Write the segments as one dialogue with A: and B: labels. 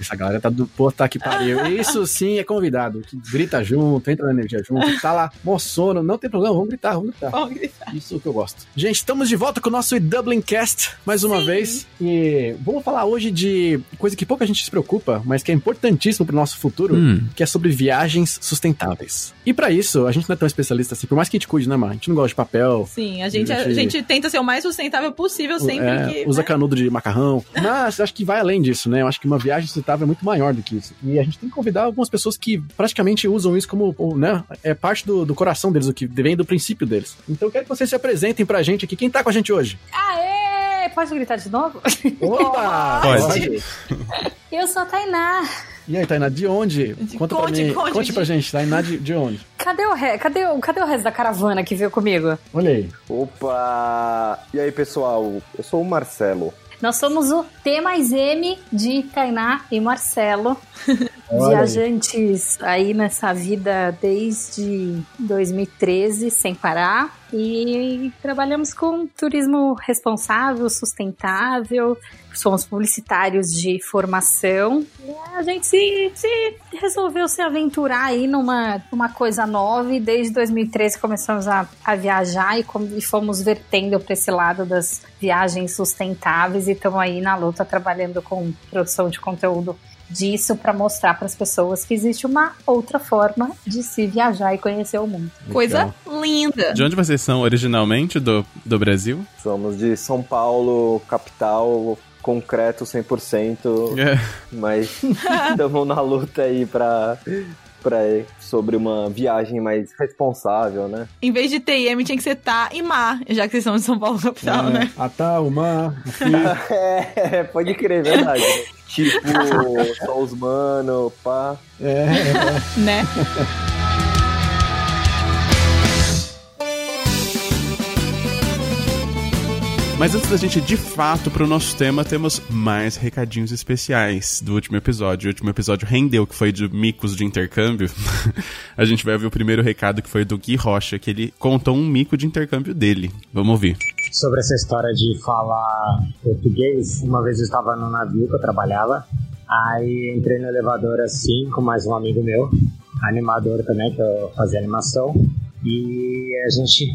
A: Essa galera tá do pô, tá que pariu. Isso sim é convidado. Que grita junto, entra na energia junto, tá lá, moçono, não tem problema, vamos gritar, vamos gritar.
B: Vamos gritar.
A: Isso que eu gosto. Gente, estamos de volta com o nosso Dublin Cast mais uma
B: Sim.
A: vez. E vamos falar hoje de coisa que pouca gente se preocupa, mas que é importantíssimo pro nosso futuro,
C: Hum.
A: que é sobre viagens sustentáveis. E pra isso, a gente não é tão especialista assim, por mais que a gente cuide, né, Mar? A gente não gosta de papel,
B: Sim, a gente, a,
A: Gente-
B: gente tenta ser o mais sustentável possível sempre
A: é,
B: que.
A: usa
B: né?
A: canudo de macarrão. Mas acho que vai além disso, né? Eu acho que uma viagem sustentável é muito maior do que isso. E a gente tem que convidar algumas pessoas que praticamente usam isso como, né? É parte do, do coração deles, o que vem do princípio deles. Então eu quero que vocês se apresentem pra gente aqui. Quem tá com a gente hoje?
D: Aê! Pode gritar de novo?
A: Opa!
C: Pode.
D: Eu sou a Tainá.
A: E aí, Tainá, de onde?
B: De-
A: Conta
B: conte,
A: pra mim.
B: conte,
A: Conte pra
B: de-
A: gente, Tainá, de, de onde?
D: Cadê o, re... cadê, o... cadê o resto da caravana que veio comigo?
A: Olha aí.
E: Opa! E aí, pessoal? Eu sou o Marcelo.
D: Nós somos o T mais M de Tainá e Marcelo.
A: Olha
D: Viajantes aí nessa vida desde 2013, sem parar. E trabalhamos com turismo responsável, sustentável. Somos publicitários de formação. E a gente se, se resolveu se aventurar aí numa, numa coisa nova. E desde 2013 começamos a, a viajar e, com- e fomos vertendo para esse lado das viagens sustentáveis. E estamos aí na luta trabalhando com produção de conteúdo disso para mostrar para as pessoas que existe uma outra forma de se viajar e conhecer o mundo.
B: Coisa linda.
C: De onde vocês são originalmente do, do Brasil?
E: Somos de São Paulo, capital, concreto 100%,
C: É.
E: mas estamos na luta aí pra, pra sobre uma viagem mais responsável, né?
B: Em vez de TM tinha que ser Tá e Mar, já que vocês são de São Paulo capital,
A: É,
B: né?
A: Atá, uma,
E: É, pode crer, verdade. tipo, só os mano, pá.
A: é,
B: Né?
C: Mas antes da gente de fato pro nosso tema, temos mais recadinhos especiais do último episódio. O último episódio rendeu, que foi de micos de intercâmbio. a gente vai ouvir o primeiro recado que foi do Gui Rocha, que ele contou um mico de intercâmbio dele. Vamos ouvir.
F: sobre essa história de falar português. Uma vez eu estava no navio que eu trabalhava, aí entrei no elevador assim com mais um amigo meu, animador também, que eu fazia animação, e a gente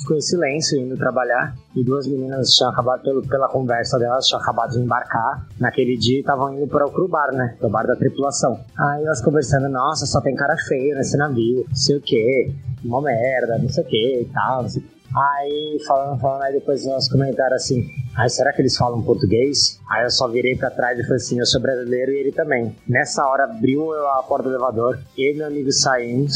F: ficou em silêncio indo trabalhar e duas meninas tinham acabado pelo, pela conversa delas tinham acabado de embarcar naquele dia e estavam indo para o cru bar, né, pro bar da tripulação. Aí elas conversando, nossa, só tem cara feio nesse navio, não sei o que, uma merda, não sei o que e tal, não sei o. Aí, falando, falando, aí depois nós comentaram assim, ai, será que eles falam português? Aí eu só virei pra trás e falei assim, eu sou brasileiro e ele também. Nessa hora, abriu a porta do elevador, ele e meu amigo saímos,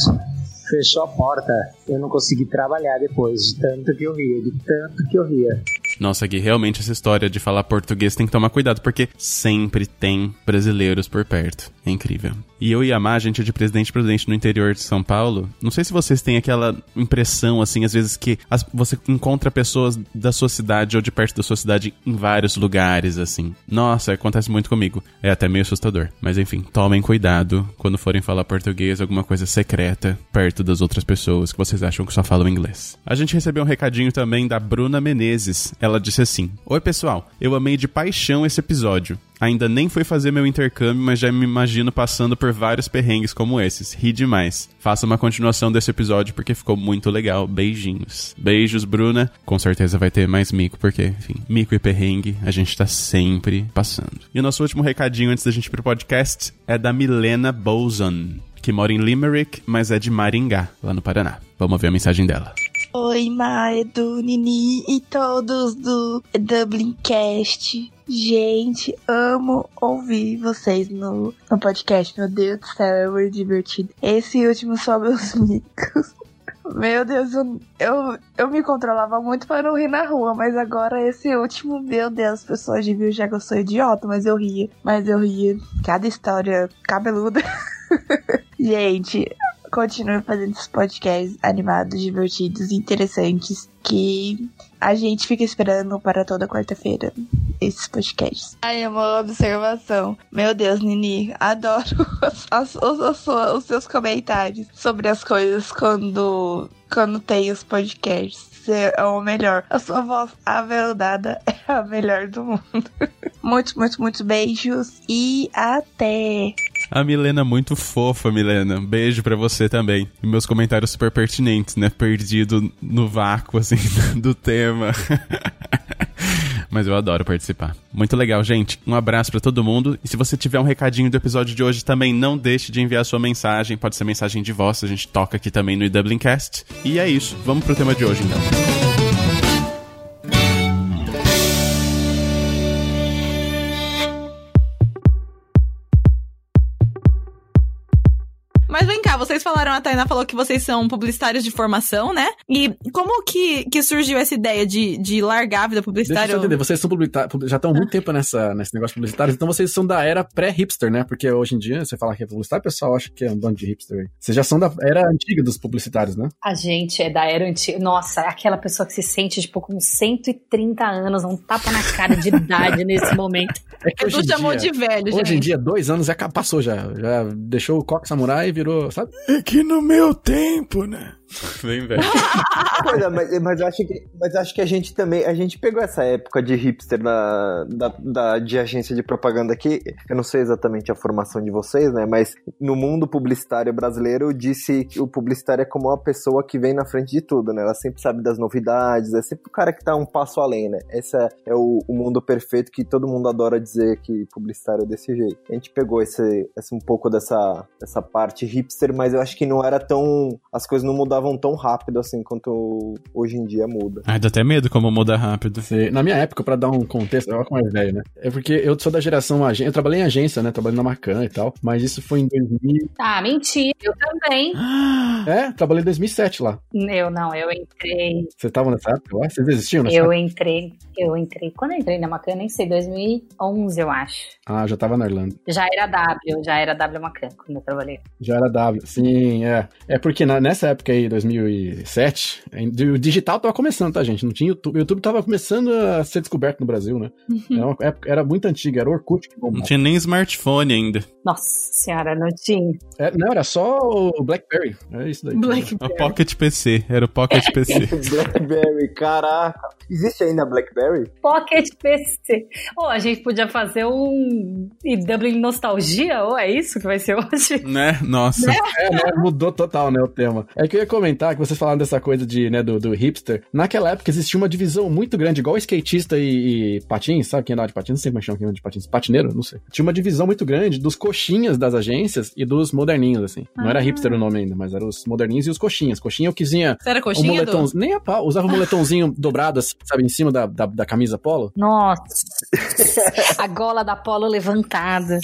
F: fechou a porta, eu não consegui trabalhar depois, de tanto que eu ria, de tanto que eu ria.
C: Nossa, Gui, realmente essa história de falar português tem que tomar cuidado, porque sempre tem brasileiros por perto. É incrível. E eu e a Má, a gente é de Presidente Presidente no interior de São Paulo. Não sei se vocês têm aquela impressão, assim, às vezes que as- você encontra pessoas da sua cidade ou de perto da sua cidade em vários lugares, assim. Nossa, acontece muito comigo. É até meio assustador. Mas enfim, tomem cuidado quando forem falar português, alguma coisa secreta, perto das outras pessoas que vocês acham que só falam inglês. A gente recebeu um recadinho também da Bruna Menezes. Ela disse assim: Oi, pessoal, eu amei de paixão esse episódio. Ainda nem fui fazer meu intercâmbio, mas já me imagino passando por vários perrengues como esses. Ri demais. Faça uma continuação desse episódio porque ficou muito legal. Beijinhos. Beijos, Bruna. Com certeza vai ter mais mico, porque, enfim, mico e perrengue a gente tá sempre passando. E o nosso último recadinho antes da gente ir pro podcast é da Milena Boson, que mora em Limerick, mas é de Maringá, lá no Paraná. Vamos ver a mensagem dela.
G: Oi, Maedo, Nini e todos do Dublin Cast. Gente, amo ouvir vocês no, no podcast. Meu Deus do céu, é muito divertido. Esse último sobre os micos. Meu Deus, eu, eu, eu me controlava muito para não rir na rua, mas agora esse último, meu Deus, as pessoas deviam já que eu sou idiota, mas eu ria. Mas eu ria. Cada história cabeluda. Gente, continue fazendo esses podcasts animados, divertidos, interessantes, que a gente fica esperando para toda quarta-feira esses podcasts. Ai, é uma observação. Meu Deus, Nini, adoro as- as- os, os seus comentários sobre as coisas quando, quando tem os podcasts. Você é o melhor. A sua voz aveludada é a melhor do mundo. muitos, muitos, muitos beijos e até.
C: A Milena muito fofa, Milena. Beijo pra você também. E meus comentários super pertinentes, né? Perdido no vácuo, assim, do tema. Mas eu adoro participar. Muito legal, gente. Um abraço pra todo mundo. E se você tiver um recadinho do episódio de hoje, também não deixe de enviar sua mensagem. Pode ser mensagem de voz, a gente toca aqui também no Dublincast. E é isso. Vamos pro tema de hoje, então.
B: Vocês falaram, a Tainá falou que vocês são publicitários de formação, né? E como que, que surgiu essa ideia de, de largar a vida
A: Deixa eu
B: publicitária?
A: entender, vocês são publicitários, já estão há muito tempo nessa, nesse negócio publicitário, então vocês são da era pré-hipster, né? Porque hoje em dia, você fala que é publicitário, o pessoal acha que é um bando de hipster. aí. Vocês já são da era antiga dos publicitários, né?
D: A gente é da era antiga. Nossa, é aquela pessoa que se sente, tipo, com 130 anos, um tapa na cara de idade nesse momento.
A: É que hoje
B: Edu
A: em
B: chamou
A: dia,
B: de velho,
A: Hoje em
B: gente.
A: dia, dois anos já ca- passou já. Já deixou o coque samurai e virou, sabe?
C: É que no meu tempo, né? Vem, velho.
E: É, mas, mas acho que, mas acho que a gente também, a gente pegou essa época de hipster da, da, da- de agência de propaganda aqui, eu não sei exatamente a formação de vocês, né, mas no mundo publicitário brasileiro, disse que o publicitário é como uma pessoa que vem na frente de tudo, né, ela sempre sabe das novidades, é sempre o cara que tá um passo além, né, esse é, é o, o mundo perfeito que todo mundo adora dizer que publicitário é desse jeito. A gente pegou esse, esse um pouco dessa, dessa parte hipster, mas eu acho que não era tão, as coisas não mudavam tão rápido assim quanto hoje em dia muda.
C: Ai, dá até medo como muda rápido.
A: Você- na minha época, pra dar um contexto, eu com mais velho, né? É porque eu sou da geração agência, eu trabalhei em agência, né? Trabalhei na Macan e tal, mas isso foi em 2000.
D: Ah, mentira, eu também.
A: É, trabalhei em 2007 lá.
D: Eu não, eu entrei.
A: Vocês estavam nessa época lá? Vocês existiam nessa
D: Eu
A: época?
D: entrei. Eu entrei. Quando eu entrei na Macan, nem sei, 2011, eu acho.
A: Ah, já tava na Irlanda.
D: Já era W, já era W Macan quando eu trabalhei.
A: Já era W. Sim, é. É porque na- nessa época aí, 2007, ainda- o digital tava começando, tá, gente? Não tinha YouTube. O YouTube tava começando a ser descoberto no Brasil, né? Era, uma época, era muito antiga, era o Orkut que
C: Não tinha nem smartphone ainda.
D: Nossa senhora, não tinha.
A: É, não, era só o Blackberry. É isso daí.
B: Black
C: O Pocket PC. Era o Pocket PC.
E: Blackberry, caraca. Existe ainda Blackberry?
D: Pocket PC. Ou a gente podia fazer um Dublin Nostalgia, ou é isso que vai ser hoje?
C: né? Nossa.
A: É, né? Mudou total, né, o tema. É que eu ia comentar que vocês falaram dessa coisa de, né, do, do hipster. Naquela época existia uma divisão muito grande, igual skatista e, e patins, sabe quem andava de patins? Não sei como é que chama quem anda de patins. Patineiro? Não sei. Tinha uma divisão muito grande dos coxinhas das agências e dos moderninhos, assim. Não era hipster o nome ainda, mas eram os moderninhos e os coxinhas. Coxinha é o que tinha
B: Você era
A: o
B: coxinha,
A: moletom,
B: Edu?
A: nem a pau, usava um moletomzinho dobrado, assim, sabe, em cima da, da, da camisa polo.
D: Nossa. a gola da polo levantada.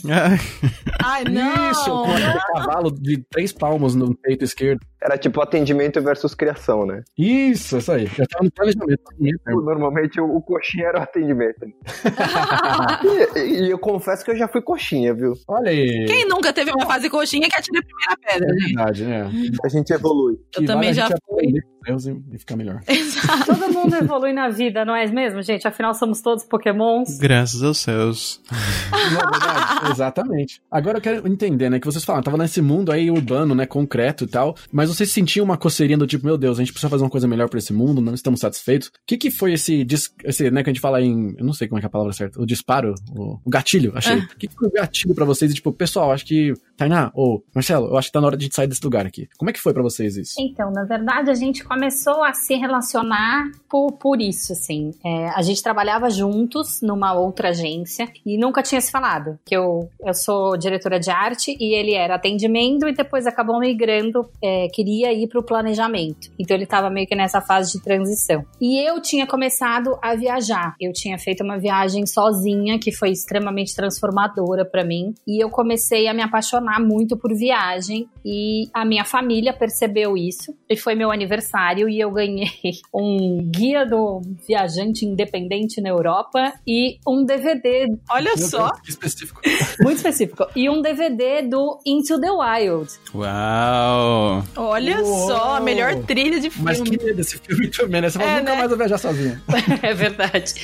C: Ai,
B: não!
A: Isso, com aquele cavalo de três palmos no peito esquerdo.
E: Era tipo atendimento versus criação, né?
A: Isso, isso aí. Já tava no planejamento.
E: Normalmente o, coxinha era o atendimento. e, e eu confesso que eu já fui coxinha, viu?
A: Olha aí.
B: Quem nunca teve uma fase coxinha que atira a primeira
A: É
B: pedra, gente?
A: verdade, né?
E: A gente evolui.
B: Eu também já fui.
A: Deus e ficar melhor.
B: Exato.
D: Todo mundo evolui na vida, não é mesmo, gente? Afinal, somos todos pokémons.
C: graças aos céus.
A: Não é verdade? Exatamente. Agora eu quero entender, né? Que vocês falaram, tava nesse mundo aí urbano, né? Concreto e tal. Mas vocês sentiam uma coceirinha do tipo, meu Deus, a gente precisa fazer uma coisa melhor pra esse mundo, não estamos satisfeitos. O que que foi esse, esse né? Que a gente fala em. Eu não sei como é que é a palavra certa. O disparo? O, o gatilho, achei. O que, que foi o gatilho pra vocês? E, tipo, pessoal, acho que. Tainá, ou Marcelo, eu acho que tá na hora de sair desse lugar aqui. Como é que foi pra vocês isso?
D: Então, na verdade, a gente começou a se relacionar por, por isso, assim. É, a gente trabalhava juntos numa outra agência e nunca tinha se falado. Que eu, eu sou diretora de arte e ele era atendimento e depois acabou migrando, é, queria ir pro planejamento. Então ele tava meio que nessa fase de transição. E eu tinha começado a viajar. Eu tinha feito uma viagem sozinha que foi extremamente transformadora para mim e eu comecei a me apaixonar muito por viagem e a minha família percebeu isso e foi meu aniversário e eu ganhei um guia do viajante independente na Europa e um DVD
B: Olha
A: Meu
B: só.
A: Específico.
D: muito específico e um DVD do Into the Wild.
C: Uau!
B: Olha
A: Uou.
B: só, a melhor trilha de filme.
A: Mas que medo desse filme também, né? Você
B: É,
A: nunca
B: né?
A: mais vai viajar sozinho.
D: é verdade.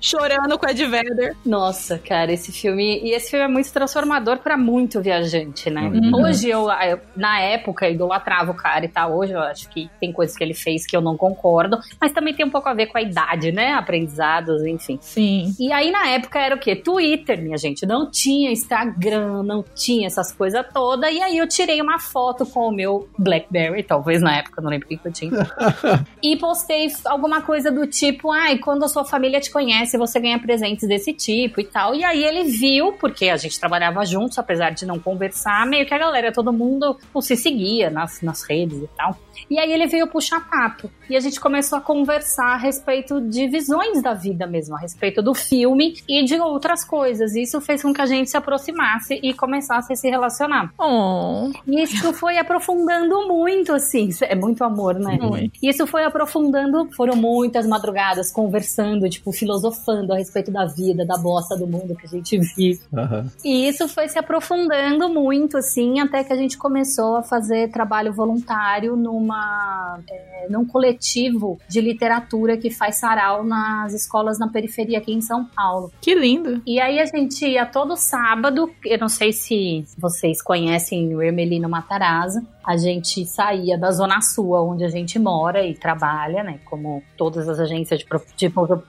B: Chorando com Ed Vedder.
D: Nossa, cara, esse filme. E esse filme é muito transformador pra muito viajante, né?
A: Uhum.
D: Hoje eu, eu, na época, idolatrava o cara e tal. Hoje eu acho que tem coisas que ele fez que eu não concordo. Mas também tem um pouco a ver com a idade, né? Aprendizados, enfim.
B: Sim.
D: E aí, na época, era o quê? Twitter, minha gente. Não tinha Instagram, não tinha essas coisas todas. E aí eu tirei uma foto com o meu Blackberry, talvez na época, não lembro o que eu tinha. e postei alguma coisa do tipo, ai, quando a sua família te conhece, você ganha presentes desse tipo e tal. E aí ele viu, porque a gente trabalhava juntos, apesar de não conversar, meio que a galera, todo mundo não se seguia nas, nas redes e tal. E aí ele veio puxar papo. E a gente começou a conversar a respeito de visões da vida mesmo, a respeito do filme e de outras coisas. E isso fez com que a gente se aproximasse e começasse a se relacionar.
B: Oh.
D: E isso foi aprofundando muito, assim. É muito amor, né? E isso foi aprofundando. Foram muitas madrugadas conversando, tipo, filosofando a respeito da vida, da bosta do mundo que a gente vive.
A: Aham.
D: E isso foi se aprofundando muito, assim, até que a gente começou a fazer trabalho voluntário numa, é, num coletivo de literatura que faz sarau nas escolas na periferia aqui em São Paulo.
B: Que lindo.
D: E aí a gente ia todo sábado, eu não sei se vocês conhecem o Hermelino Matarazzo, a gente saía da Zona Sul, onde a gente mora e trabalha, né, como todas as agências de, pro- de
A: Quão-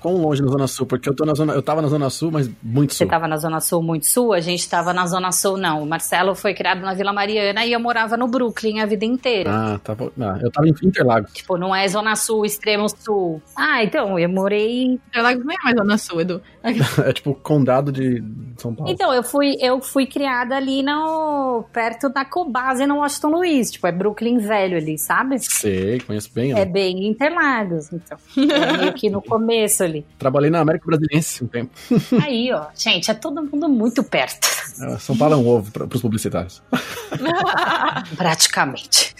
A: Quão longe na Zona Sul? Porque eu, tô na zona, eu tava na Zona Sul, mas muito
D: Você
A: sul.
D: estava na Zona Sul muito sul, a gente estava na Zona Sul, não. O Marcelo foi criado na Vila Mariana e eu morava no Brooklyn a vida inteira.
A: Ah, tava, ah, eu tava em Interlagos.
D: Tipo, não é Zona Sul, extremo sul. Ah, então, eu morei.
B: Interlagos nem é mais Zona Sul, Edu.
A: É tipo condado de São Paulo.
D: Então, eu fui, eu fui criada ali no. perto da Cobase no Washington Luiz. Tipo, é Brooklyn velho ali, sabe?
A: Sei, conheço bem.
D: É
A: né?
D: bem Interlagos, então. É meio que no começo ali.
A: Trabalhei na América Brasiliense um tempo.
D: Aí, ó. Gente, é todo mundo muito perto.
A: É, São Paulo é um ovo pra, pros publicitários.
D: Praticamente.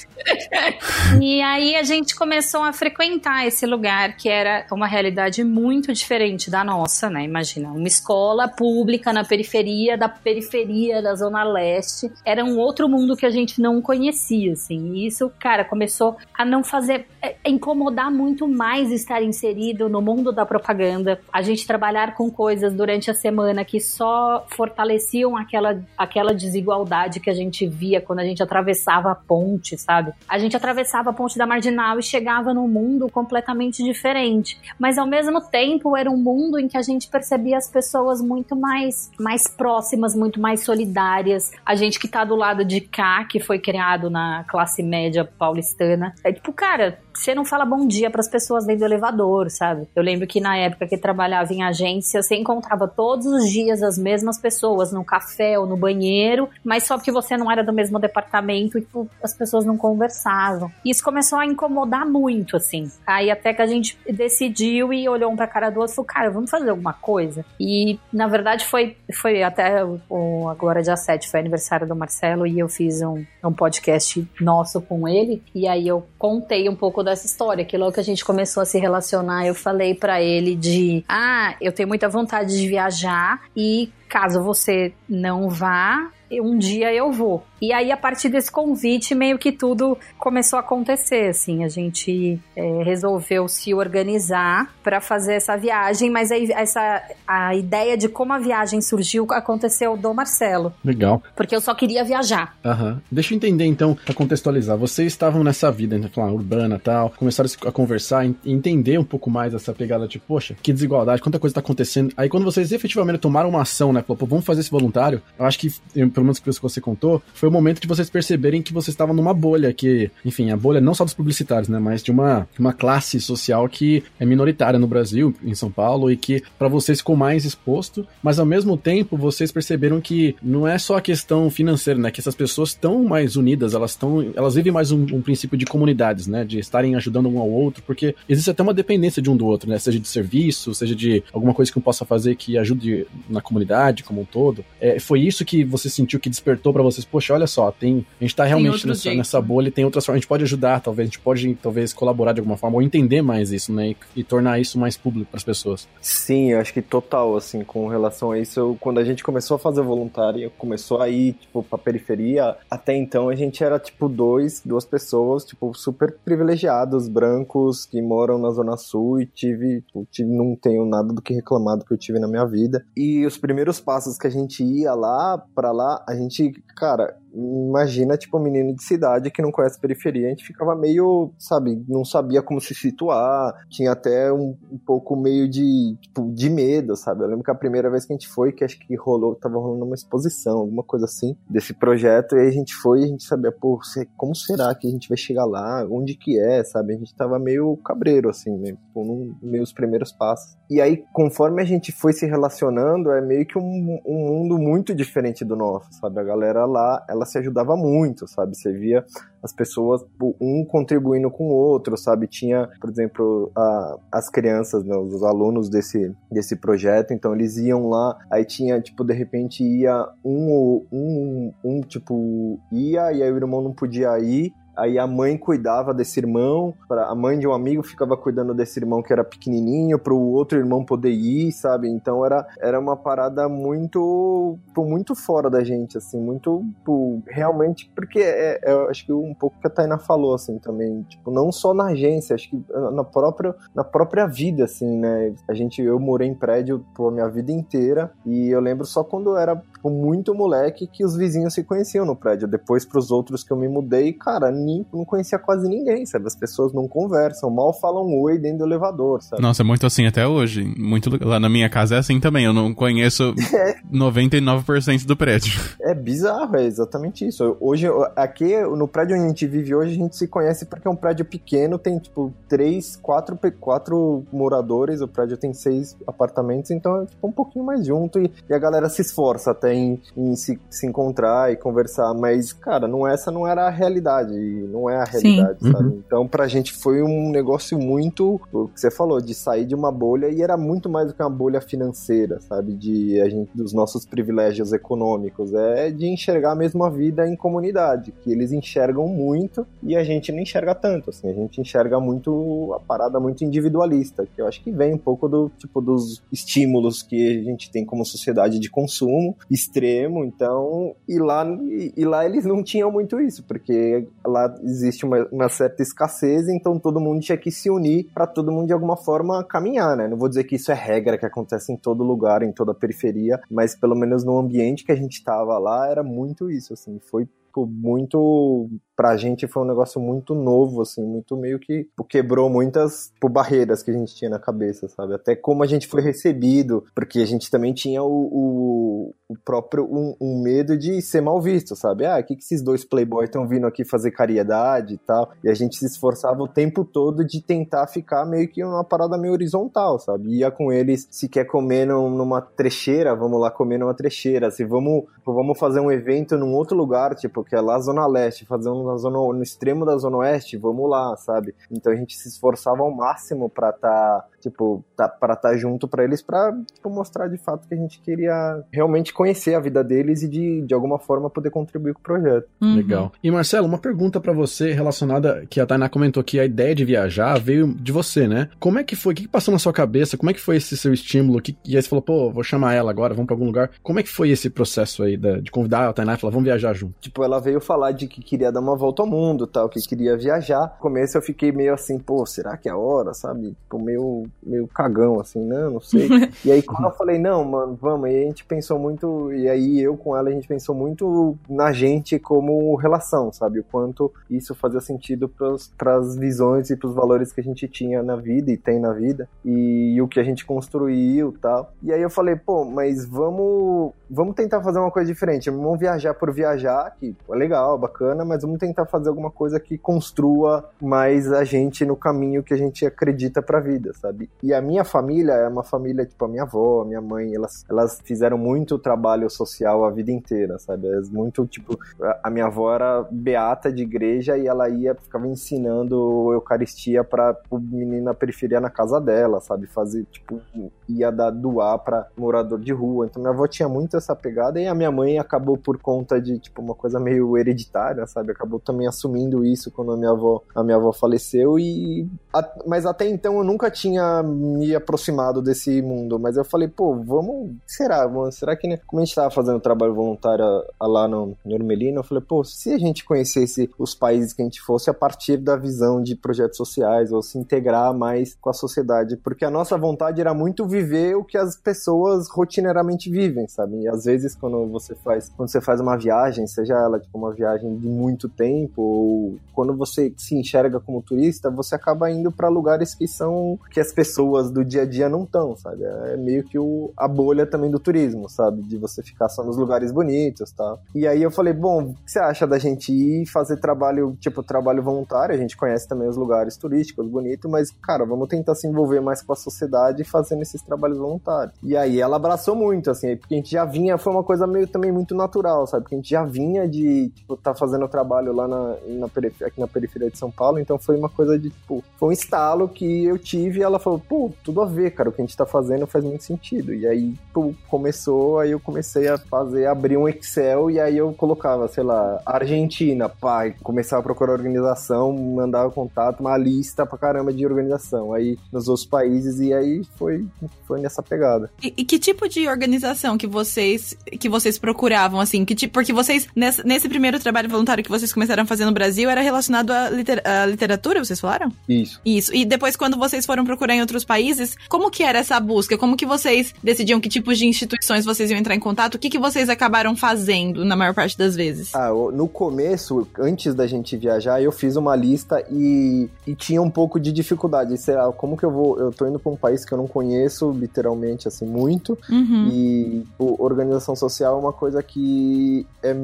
D: E aí a gente começou a frequentar esse lugar que era uma realidade muito diferente da nossa, né? Imagina, uma escola pública na periferia da periferia da Zona Leste. Era um outro mundo que a gente não conhecia, assim. E isso, cara, começou a não fazer. é, incomodar muito mais estar inserido no mundo da propaganda. A gente trabalhar com coisas durante a semana que só fortaleciam aquela, aquela desigualdade que a gente via quando a gente atravessava a ponte, sabe? A gente atravessava a ponte da Marginal e chegava num mundo completamente diferente. Mas ao mesmo tempo era um mundo em que a gente percebia as pessoas muito mais, mais próximas, muito mais solidárias. A gente que tá do lado de cá, que foi criado na classe média paulistana, é tipo, cara, você não fala bom dia pras pessoas dentro do elevador, sabe? Eu lembro que na época que trabalhava em agência, você encontrava todos os dias as mesmas pessoas no café ou no banheiro, mas só porque você não era do mesmo departamento, tipo, as pessoas não conversavam. E isso começou a incomodar muito, assim. Aí até que a gente decidiu e olhou um pra cara do outro e falou, cara, vamos fazer alguma coisa. E na verdade foi, foi até o- agora dia 7, foi aniversário do Marcelo e eu fiz um, um podcast nosso com ele. E aí eu contei um pouco dessa história, que logo que a gente começou a se relacionar, eu falei pra ele de, ah, eu tenho muita vontade de viajar e caso você não vá, um dia eu vou. E aí, a partir desse convite, meio que tudo começou a acontecer, assim. A gente é, resolveu se organizar para fazer essa viagem, mas aí essa, a ideia de como a viagem surgiu aconteceu do Marcelo,
A: Legal.
D: porque eu só queria viajar.
A: Aham. Deixa eu entender então, pra contextualizar. Vocês estavam nessa vida, né, falar, urbana e tal, começaram a conversar e entender um pouco mais essa pegada, tipo, poxa, que desigualdade, quanta coisa tá acontecendo. Aí quando vocês efetivamente tomaram uma ação, né, falou, pô, vamos fazer esse voluntário, eu acho que, pelo menos que você contou, foi momento de vocês perceberem que vocês estavam numa bolha, que, enfim, a bolha não só dos publicitários, né, mas de uma, uma classe social que é minoritária no Brasil, em São Paulo, e que pra vocês ficou mais exposto, mas ao mesmo tempo vocês perceberam que não é só a questão financeira, né? Que essas pessoas estão mais unidas, elas estão, elas vivem mais um, um princípio de comunidades, né? De estarem ajudando um ao outro, porque existe até uma dependência de um do outro, né? Seja de serviço, seja de alguma coisa que eu possa fazer que ajude na comunidade como um todo. É, foi isso que você sentiu que despertou pra vocês, poxa, olha olha só, tem, a gente tá realmente nessa,
B: jeito.
A: nessa bolha e tem outras formas, a gente pode ajudar, talvez, a gente pode talvez colaborar de alguma forma, ou entender mais isso, né, e, e tornar isso mais público para as pessoas.
E: Sim, eu acho que total, assim, com relação a isso, eu- quando a gente começou a fazer voluntário, começou a ir, tipo, pra periferia, até então a gente era, tipo, dois, duas pessoas, tipo, super privilegiados, brancos, que moram na Zona Sul e tive, tipo, tive, não tenho nada do que reclamar do que eu tive na minha vida. E os primeiros passos que a gente ia lá, pra lá, a gente, cara, imagina, tipo, um menino de cidade que não conhece periferia, a gente ficava meio, sabe, não sabia como se situar, tinha até um, um pouco meio de, tipo, de medo, sabe? Eu lembro que a primeira vez que a gente foi, que acho que rolou, tava rolando uma exposição, alguma coisa assim, desse projeto, e aí a gente foi e a gente sabia, pô, como será que a gente vai chegar lá? Onde que é, sabe? A gente tava meio cabreiro, assim, né? Tipo, num, meio os primeiros passos. E aí, conforme a gente foi se relacionando, é meio que um, um mundo muito diferente do nosso, sabe? A galera lá, ela se ajudava muito, sabe? Você via as pessoas, um contribuindo com o outro, sabe? Tinha, por exemplo, a- as crianças, né, os alunos desse, desse projeto, então eles iam lá, aí tinha, tipo, de repente ia um, um, um, tipo, ia e aí o irmão não podia ir, Aí a mãe cuidava desse irmão, pra, a mãe de um amigo ficava cuidando desse irmão que era pequenininho, para o outro irmão poder ir, sabe? Então era, era uma parada muito, tipo, muito fora da gente, assim, muito, tipo, realmente, porque é, é, acho que um pouco que a Taina falou, assim, também, tipo, não só na agência, acho que na própria, na própria vida, assim, né? A gente, eu morei em prédio, a minha vida inteira, e eu lembro só quando eu era, tipo, muito moleque que os vizinhos se conheciam no prédio. Depois, pros outros que eu me mudei, cara, nem, não conhecia quase ninguém, sabe? As pessoas não conversam, mal falam oi dentro do elevador, sabe?
C: Nossa, é muito assim até hoje. Muito lá na minha casa é assim também. Eu não conheço 99% do prédio.
E: É bizarro, é exatamente isso. Hoje, aqui no prédio onde a gente vive hoje, a gente se conhece porque é um prédio pequeno, tem tipo três, quatro, quatro moradores, o prédio tem seis apartamentos, então é tipo um pouquinho mais junto e, e a galera se esforça até em, em se, se encontrar e conversar, mas, cara, não essa não era a realidade, não é a
B: Sim.
E: realidade,
A: Uhum.
E: sabe? Então, pra gente foi um negócio muito, o que você falou, de sair de uma bolha e era muito mais do que uma bolha financeira, sabe? De a gente, dos nossos privilégios econômicos, é de enxergar mesmo a vida em comunidade, que eles enxergam muito e a gente não enxerga tanto, assim, a gente enxerga muito a parada muito individualista, que eu acho que vem um pouco do tipo dos estímulos que a gente tem como sociedade de consumo extremo, então, e lá e, e lá eles não tinham muito isso, porque lá existe uma, uma certa escassez, então todo mundo tinha que se unir para todo mundo de alguma forma caminhar, né? Não vou dizer que isso é regra que acontece em todo lugar, em toda a periferia, mas pelo menos no ambiente que a gente tava lá era muito isso, assim, foi tipo, muito pra gente foi um negócio muito novo, assim, muito meio que tipo, quebrou muitas tipo, barreiras que a gente tinha na cabeça, sabe? Até como a gente foi recebido, porque a gente também tinha o, o, o próprio um, um medo de ser mal visto, sabe? Ah, o que, que esses dois playboys estão vindo aqui fazer caridade e tal? E a gente se esforçava o tempo todo de tentar ficar meio que uma parada meio horizontal, sabe? Ia com eles, se quer comer num- numa trecheira, vamos lá comer numa trecheira. Se vamos, vamos fazer um evento num outro lugar, tipo, que é lá Zona Leste, fazer um na zona, no extremo da Zona Oeste, vamos lá, sabe? Então a gente se esforçava ao máximo pra tá, tipo, tá, pra tá junto pra eles, pra tipo, mostrar de fato que a gente queria realmente conhecer a vida deles e de, de alguma forma poder contribuir com o projeto.
B: Uhum.
A: Legal. E Marcelo, uma pergunta pra você relacionada que a Tainá comentou que a ideia de viajar veio de você, né? Como é que foi? O que passou na sua cabeça? Como é que foi esse seu estímulo? Que, e aí você falou, pô, vou chamar ela agora, vamos pra algum lugar. Como é que foi esse processo aí da- de convidar a Tainá e falar, vamos viajar junto?
E: Tipo, ela veio falar de que queria dar uma volta ao mundo, tal, que queria viajar. No começo eu fiquei meio assim, pô, será que é a hora, sabe? Tipo, meio, meio cagão, assim, não, não sei. e aí quando eu falei, não, mano, vamos, e a gente pensou muito, e aí eu com ela, a gente pensou muito na gente como relação, sabe? O quanto isso fazia sentido para as visões e para os valores que a gente tinha na vida e tem na vida, e, o que a gente construiu tal. E aí eu falei, pô, mas vamos, vamos tentar fazer uma coisa diferente. Vamos viajar por viajar, que legal, bacana, mas vamos tentar fazer alguma coisa que construa mais a gente no caminho que a gente acredita pra vida, sabe? E a minha família é uma família, tipo, a minha avó, a minha mãe, elas, elas fizeram muito trabalho social a vida inteira, sabe? É muito, tipo, a minha avó era beata de igreja e ela ia, ficava ensinando Eucaristia pra o menino na periferia na casa dela, sabe? Fazer, tipo, ia dar, doar pra morador de rua. Então minha avó tinha muito essa pegada e a minha mãe acabou por conta de, tipo, uma coisa meio hereditária, sabe? Acabou também assumindo isso quando a minha avó, a minha avó faleceu e... A, mas até então eu nunca tinha me aproximado desse mundo, mas eu falei, pô, vamos... Será? Será que, né? Como a gente tava fazendo trabalho voluntário lá no, no Ermelino, eu falei, pô, se a gente conhecesse os países que a gente fosse a partir da visão de projetos sociais ou se integrar mais com a sociedade, porque a nossa vontade era muito viver o que as pessoas rotineiramente vivem, sabe? E às vezes quando você faz, quando você faz uma viagem, seja ela tipo uma viagem de muito tempo ou quando você se enxerga como turista, você acaba indo para lugares que são que as pessoas do dia a dia não estão, sabe? É meio que o, a bolha também do turismo, sabe? De você ficar só nos lugares bonitos, tal. E aí eu falei, bom, o que você acha da gente ir fazer trabalho, tipo trabalho voluntário? A gente conhece também os lugares turísticos bonitos, mas cara, vamos tentar se envolver mais com a sociedade fazendo esses trabalhos voluntários. E aí ela abraçou muito, assim, porque a gente já vinha, foi uma coisa meio também muito natural, sabe? Porque a gente já vinha de, tipo, tá fazendo trabalho lá na, na periferia, aqui na periferia de São Paulo, então foi uma coisa de, tipo, foi um estalo que eu tive e ela falou, pô, tudo a ver, cara, o que a gente tá fazendo faz muito sentido. E aí, pô, começou, aí eu comecei a fazer, abrir um Excel e aí eu colocava, sei lá, Argentina, pai, começava a procurar organização, mandava contato, uma lista pra caramba de organização. Aí nos outros países e aí foi, foi nessa pegada.
B: E, e que tipo de organização que vocês que vocês procuravam, assim? Que tipo, porque vocês, nesse primeiro trabalho voluntário que vocês começaram a fazer no Brasil, era relacionado à, liter, à literatura, vocês falaram?
E: Isso.
B: Isso. E depois, quando vocês foram procurar em outros países, como que era essa busca? Como que vocês decidiam que tipos de instituições vocês iam entrar em contato? O que, que vocês acabaram fazendo na maior parte das vezes?
E: Ah, no começo, antes da gente viajar, eu fiz uma lista e, e tinha um pouco de dificuldade. Sei lá, como que eu vou. Eu tô indo pra um país que eu não conheço, literalmente, assim, muito.
B: Uhum.
E: E pô, organização social é uma coisa que é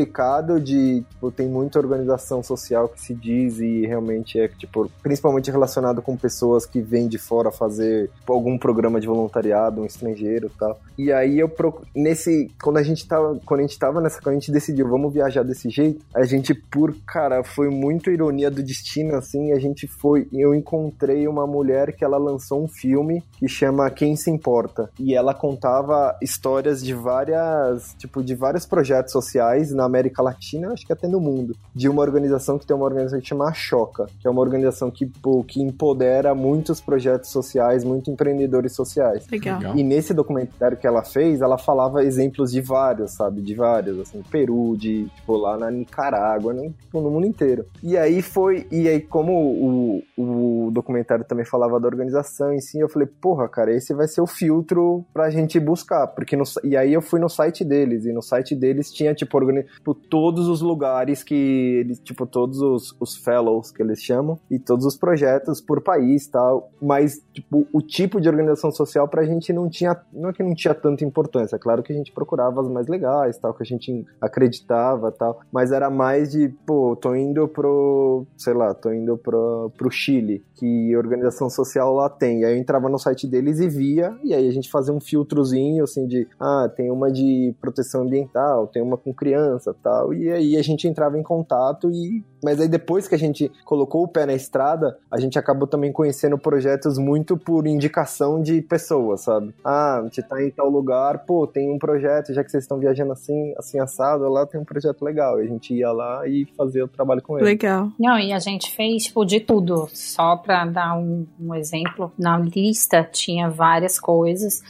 E: complicado de. Tipo, tem muita organização social que se diz e realmente é, tipo, principalmente relacionado com pessoas que vêm de fora fazer tipo, algum programa de voluntariado, um estrangeiro e tal. E aí eu proc... nesse. Quando a gente tava. Quando a gente tava nessa. Quando a gente decidiu, vamos viajar desse jeito, a gente, por, cara, foi muito ironia do destino, assim, a gente foi. Eu encontrei uma mulher que ela lançou um filme que chama Quem Se Importa. E ela contava histórias de várias, tipo, de vários projetos sociais na América Latina, acho que até no mundo, de uma organização que tem uma organização que chama Choca, que é uma organização que, pô, que empodera muitos projetos sociais, muitos empreendedores sociais.
B: Legal.
E: E nesse documentário que ela fez, ela falava exemplos de vários, sabe? De vários, assim, Peru, de, tipo, lá na Nicarágua, né? tipo, no mundo inteiro. E aí foi, e aí como o, o documentário também falava da organização em si, eu falei, porra, cara, esse vai ser o filtro pra gente buscar, porque no, e aí eu fui no site deles, e no site deles tinha, tipo, organi, tipo todos os lugares que eles, tipo, todos os, os fellows que eles chamam, e todos os projetos por país tal, mas, tipo, o tipo de organização social pra gente não tinha, não é que não tinha tanta importância, claro que a gente procurava as mais legais, tal, que a gente acreditava, tal, mas era mais de, pô, tô indo pro, sei lá, tô indo pro, pro Chile, que organização social lá tem, e aí eu entrava no site deles e via, e aí a gente fazia um filtrozinho, assim, de, ah, tem uma de proteção ambiental, tem uma com criança, tal, e aí a gente entrava em contato e mas aí depois que a gente colocou o pé na estrada, a gente acabou também conhecendo projetos muito por indicação de pessoas, sabe? Ah, a gente tá em tal lugar, pô, tem um projeto, já que vocês estão viajando assim, assim assado, lá tem um projeto legal. E a gente ia lá e fazia o trabalho com ele.
B: Legal.
D: Não, e a gente fez, tipo, de tudo. Só pra dar um, um exemplo, na lista tinha várias coisas.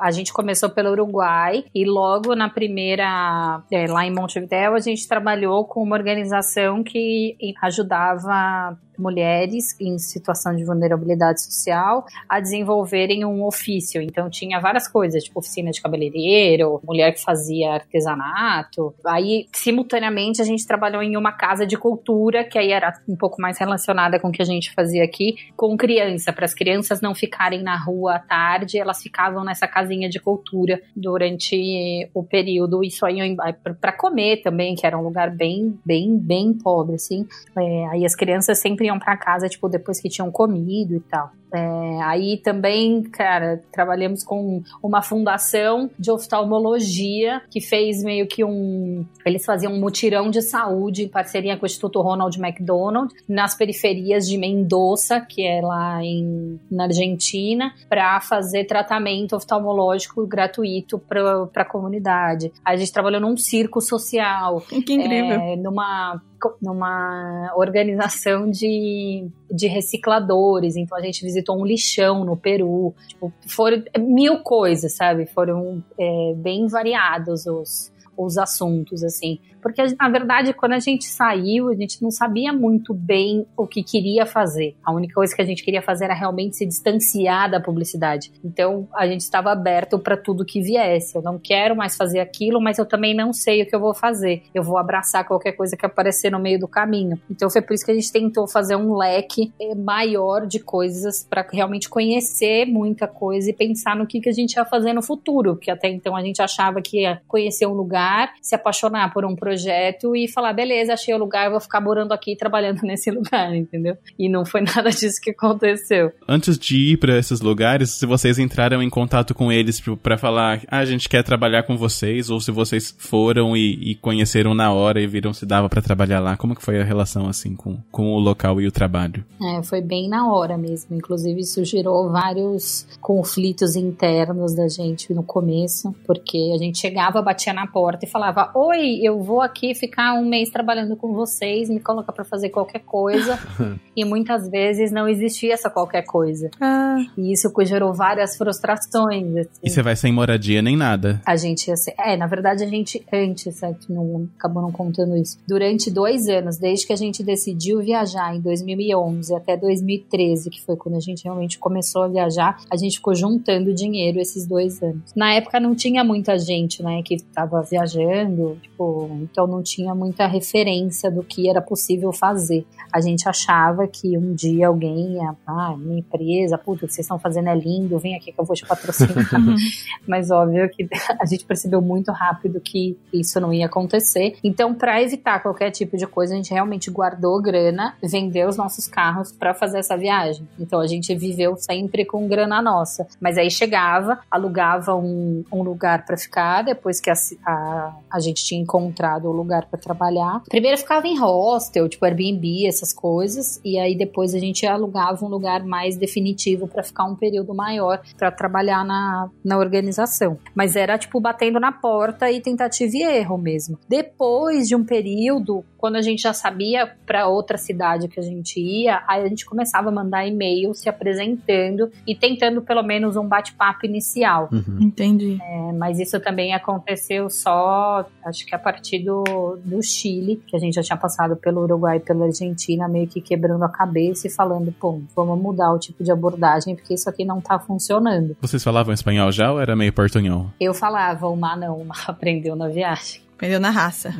D: A gente começou pelo Uruguai e logo na primeira, é, lá em A gente trabalhou com uma organização que ajudava mulheres em situação de vulnerabilidade social a desenvolverem um ofício. Então tinha várias coisas, tipo oficina de cabeleireiro, mulher que fazia artesanato. Aí, simultaneamente, a gente trabalhou em uma casa de cultura, que aí era um pouco mais relacionada com o que a gente fazia aqui, com criança, para as crianças não ficarem na rua à tarde, elas ficavam nessa casinha de cultura durante o período. Isso aí para comer também, que era um lugar bem, bem, bem pobre, assim. É, aí as crianças sempre iam para casa, tipo, depois que tinham comido e tal. É, aí também, cara, trabalhamos com uma fundação de oftalmologia que fez meio que um. Eles faziam um mutirão de saúde em parceria com o Instituto Ronald McDonald nas periferias de Mendoza, que é lá em, na Argentina, para fazer tratamento oftalmológico gratuito para a comunidade. A gente trabalhou num circo social.
B: Que incrível.
D: É, numa numa organização de, de recicladores. Então a gente visitou um lixão no Peru. Tipo, foram mil coisas, sabe? Foram é, bem variados os, os assuntos, assim. Porque, na verdade, quando a gente saiu, a gente não sabia muito bem o que queria fazer. A única coisa que a gente queria fazer era realmente se distanciar da publicidade. Então, a gente estava aberto para tudo que viesse. Eu não quero mais fazer aquilo, mas eu também não sei o que eu vou fazer. Eu vou abraçar qualquer coisa que aparecer no meio do caminho. Então, foi por isso que a gente tentou fazer um leque eh, maior de coisas para realmente conhecer muita coisa e pensar no que, que a gente ia fazer no futuro. Porque até então a gente achava que ia conhecer um lugar, se apaixonar por um projeto projeto e falar, beleza, achei o lugar, vou ficar morando aqui trabalhando nesse lugar, entendeu? E não foi nada disso que aconteceu.
C: Antes de ir para esses lugares, se vocês entraram em contato com eles para falar, ah, a gente quer trabalhar com vocês, ou se vocês foram e, e conheceram na hora e viram se dava para trabalhar lá, como que foi a relação assim com, com o local e o trabalho?
D: É, foi bem na hora mesmo. Inclusive, isso gerou vários conflitos internos da gente no começo, porque a gente chegava, batia na porta e falava: Oi, eu vou aqui ficar um mês trabalhando com vocês, me coloca para fazer qualquer coisa. e muitas vezes não existia essa qualquer coisa.
B: Ah.
D: E isso gerou várias frustrações. Assim.
C: E você vai sem moradia nem nada.
D: A gente ia ser. É, na verdade, a gente antes, certo? Não, acabou não contando isso. Durante dois anos, desde que a gente decidiu viajar em 2011 até 2013, que foi quando a gente realmente começou a viajar, a gente ficou juntando dinheiro esses dois anos. Na época não tinha muita gente, né, que tava viajando, tipo, então não tinha muita referência do que era possível fazer. A gente achava que um dia alguém ia, ah, minha empresa, puta, o que vocês estão fazendo é lindo, vem aqui que eu vou te patrocinar. Mas óbvio que a gente percebeu muito rápido que isso não ia acontecer. Então, para evitar qualquer tipo de coisa, a gente realmente guardou grana, vendeu os nossos carros para fazer essa viagem. Então, a gente viveu sempre com grana nossa. Mas aí chegava, alugava um, um lugar para ficar, depois que a, a, a gente tinha encontrado o lugar para trabalhar. Primeiro ficava em hostel, tipo Airbnb, essas coisas, e aí depois a gente alugava um lugar mais definitivo para ficar um período maior para trabalhar na, na organização. Mas era tipo batendo na porta e tentativa e erro mesmo. Depois de um período, quando a gente já sabia para outra cidade que a gente ia, aí a gente começava a mandar e-mail se apresentando e tentando pelo menos um bate-papo inicial.
B: Uhum. Entendi.
D: É, mas isso também aconteceu só, acho que a partir do, do Chile, que a gente já tinha passado pelo Uruguai e pela Argentina, meio que quebrando a cabeça e falando, pô, vamos mudar o tipo de abordagem, porque isso aqui não tá funcionando.
C: Vocês falavam espanhol já ou era meio portunhol?
D: Eu falava, o Má não, o Má aprendeu na viagem.
B: Aprendeu na raça.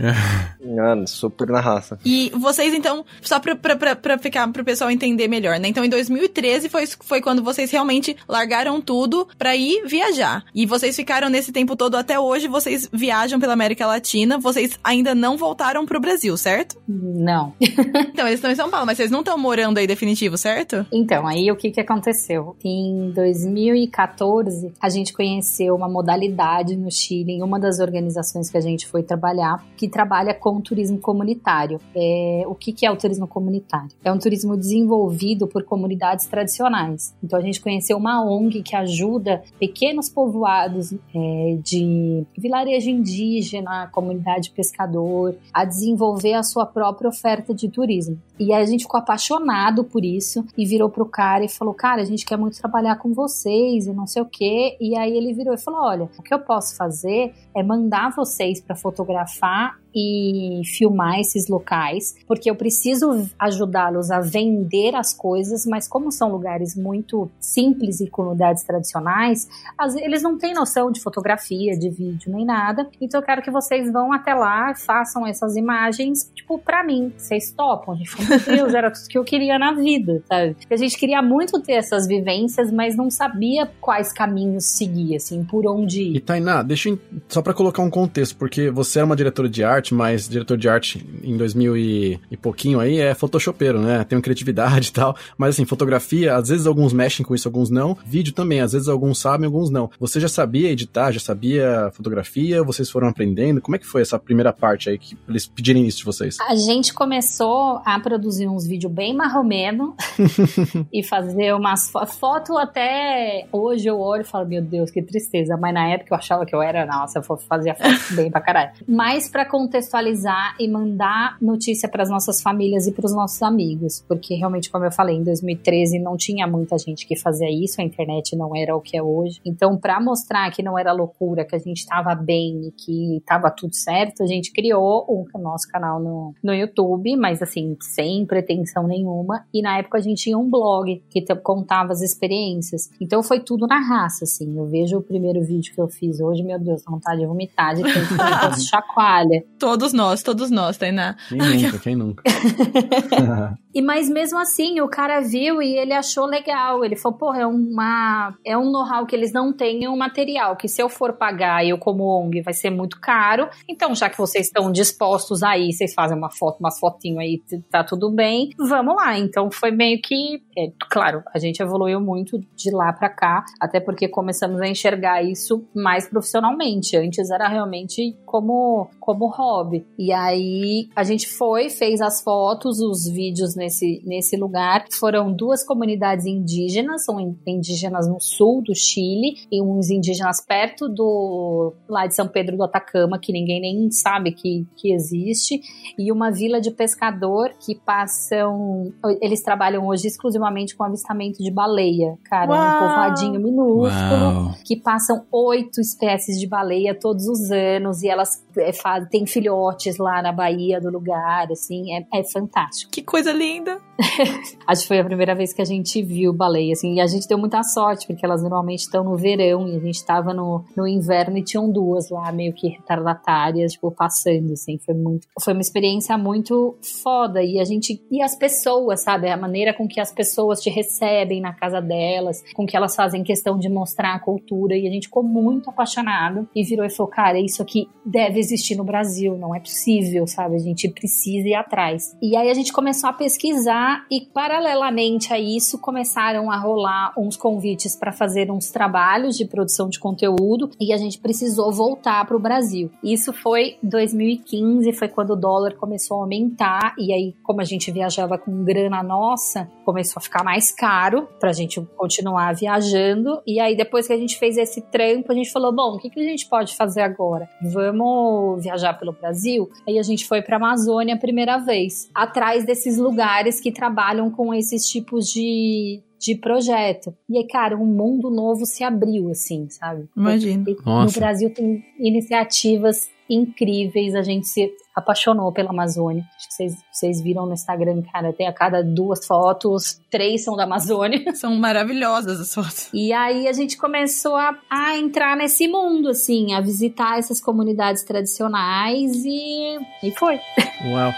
E: Mano, super na raça.
B: E vocês, então, só pra, pra, pra, pra ficar pro pessoal entender melhor, né? Então, em 2013 foi, foi quando vocês realmente largaram tudo pra ir viajar. E vocês ficaram nesse tempo todo até hoje, vocês viajam pela América Latina, vocês ainda não voltaram pro Brasil, certo?
D: Não.
B: então, eles estão em São Paulo, mas vocês não estão morando aí definitivo, certo?
D: Então, aí o que que aconteceu? Em 2014, a gente conheceu uma modalidade no Chile, em uma das organizações que a gente foi trabalhar, que trabalha com turismo comunitário. É, o que, que é o turismo comunitário? É um turismo desenvolvido por comunidades tradicionais. Então a gente conheceu uma ONG que ajuda pequenos povoados é, de vilarejo indígena, comunidade pescador, a desenvolver a sua própria oferta de turismo. E aí a gente ficou apaixonado por isso e virou pro cara e falou: Cara, a gente quer muito trabalhar com vocês e não sei o quê. E aí ele virou e falou: Olha, o que eu posso fazer é mandar vocês para fotografar e filmar esses locais, porque eu preciso ajudá-los a vender as coisas, mas como são lugares muito simples e comunidades tradicionais, eles não têm noção de fotografia, de vídeo nem nada. Então eu quero que vocês vão até lá, façam essas imagens, tipo, para mim. Vocês topam? A gente falou, meu Deus, era tudo que eu queria na vida, sabe? A gente queria muito ter essas vivências, mas não sabia quais caminhos seguir, assim, por onde ir.
A: E Tainá, deixa eu, só para colocar um contexto, porque você era uma diretora de arte arte, mas diretor de arte em 2000 e, e pouquinho aí é photoshopeiro, né? Tem uma criatividade e tal. Mas assim, fotografia, às vezes alguns mexem com isso, alguns não. Vídeo também, às vezes alguns sabem, alguns não. Você já sabia editar, já sabia fotografia? Vocês foram aprendendo? Como é que foi essa primeira parte aí que eles pedirem isso de vocês?
D: A gente começou a produzir uns vídeos bem marromeno e fazer umas fo foto até hoje eu olho e falo, meu Deus, que tristeza. Mas na época eu achava que eu era, nossa, eu fazia foto bem pra caralho. Mas para contextualizar e mandar notícia para as nossas famílias e para os nossos amigos, porque realmente, como eu falei, em 2013 não tinha muita gente que fazia isso, a internet não era o que é hoje. Então, para mostrar que não era loucura, que a gente estava bem e que estava tudo certo, a gente criou o nosso canal no, no YouTube, mas assim, sem pretensão nenhuma. E na época a gente tinha um blog que contava as experiências. Então foi tudo na raça, assim. Eu vejo o primeiro vídeo que eu fiz hoje, meu Deus, vontade de vomitar, de tanto chacoalha.
B: Todos nós, todos nós, Tainá.
A: Quem nunca, quem nunca?
D: e mas mesmo assim, o cara viu e ele achou legal. Ele falou, porra, é uma é um know-how que eles não têm um material, que se eu for pagar eu como ONG vai ser muito caro. Então, já que vocês estão dispostos aí, vocês fazem uma foto, umas fotinho aí, tá tudo bem, vamos lá. Então foi meio que, é, claro, a gente evoluiu muito de lá para cá, até porque começamos a enxergar isso mais profissionalmente. Antes era realmente como como hobby. E aí a gente foi, fez as fotos, os vídeos nesse nesse lugar. Foram duas comunidades indígenas, são indígenas no sul do Chile e uns indígenas perto do lá de São Pedro do Atacama, que ninguém nem sabe que, que existe, e uma vila de pescador que passam. Eles trabalham hoje exclusivamente com avistamento de baleia, cara, Uau. um povoadinho minúsculo, Uau. que passam oito espécies de baleia todos os anos, e elas é, faz, têm filhotes lá na Bahia do lugar, assim, é, é fantástico.
B: Que coisa linda!
D: Acho que foi a primeira vez que a gente viu baleia, assim, e a gente deu muita sorte, porque elas normalmente estão no verão, e a gente estava no, no inverno e tinham duas lá, meio que retardatárias, tipo, passando, assim, foi muito, foi uma experiência muito foda, e a gente, e as pessoas, sabe, a maneira com que as pessoas te recebem na casa delas, com que elas fazem questão de mostrar a cultura, e a gente ficou muito apaixonado, e virou e falou, cara, isso aqui deve existir no Brasil, não é possível, sabe, a gente precisa ir atrás. E aí a gente começou a pesquisar, e paralelamente a isso, começaram a rolar uns convites para fazer uns trabalhos de produção de conteúdo, e a gente precisou voltar para o Brasil. Isso foi 2015, foi quando o dólar começou a aumentar e aí como a gente viajava com grana nossa, começou a ficar mais caro para a gente continuar viajando. E aí depois que a gente fez esse trampo, a gente falou, bom, o que, que a gente pode fazer agora? Vamos viajar pelo Brasil? Aí a gente foi para Amazônia a primeira vez, atrás desses lugares que trabalham com esses tipos de de projeto. E aí, cara, um mundo novo se abriu, assim, sabe?
B: Imagina.
D: No Brasil tem iniciativas incríveis, a gente se apaixonou pela Amazônia. Acho que vocês, vocês viram no Instagram, cara, tem a cada duas fotos, três são da Amazônia.
B: São maravilhosas as fotos.
D: E aí a gente começou a, a entrar nesse mundo, assim, a visitar essas comunidades tradicionais e, e foi.
A: Uau.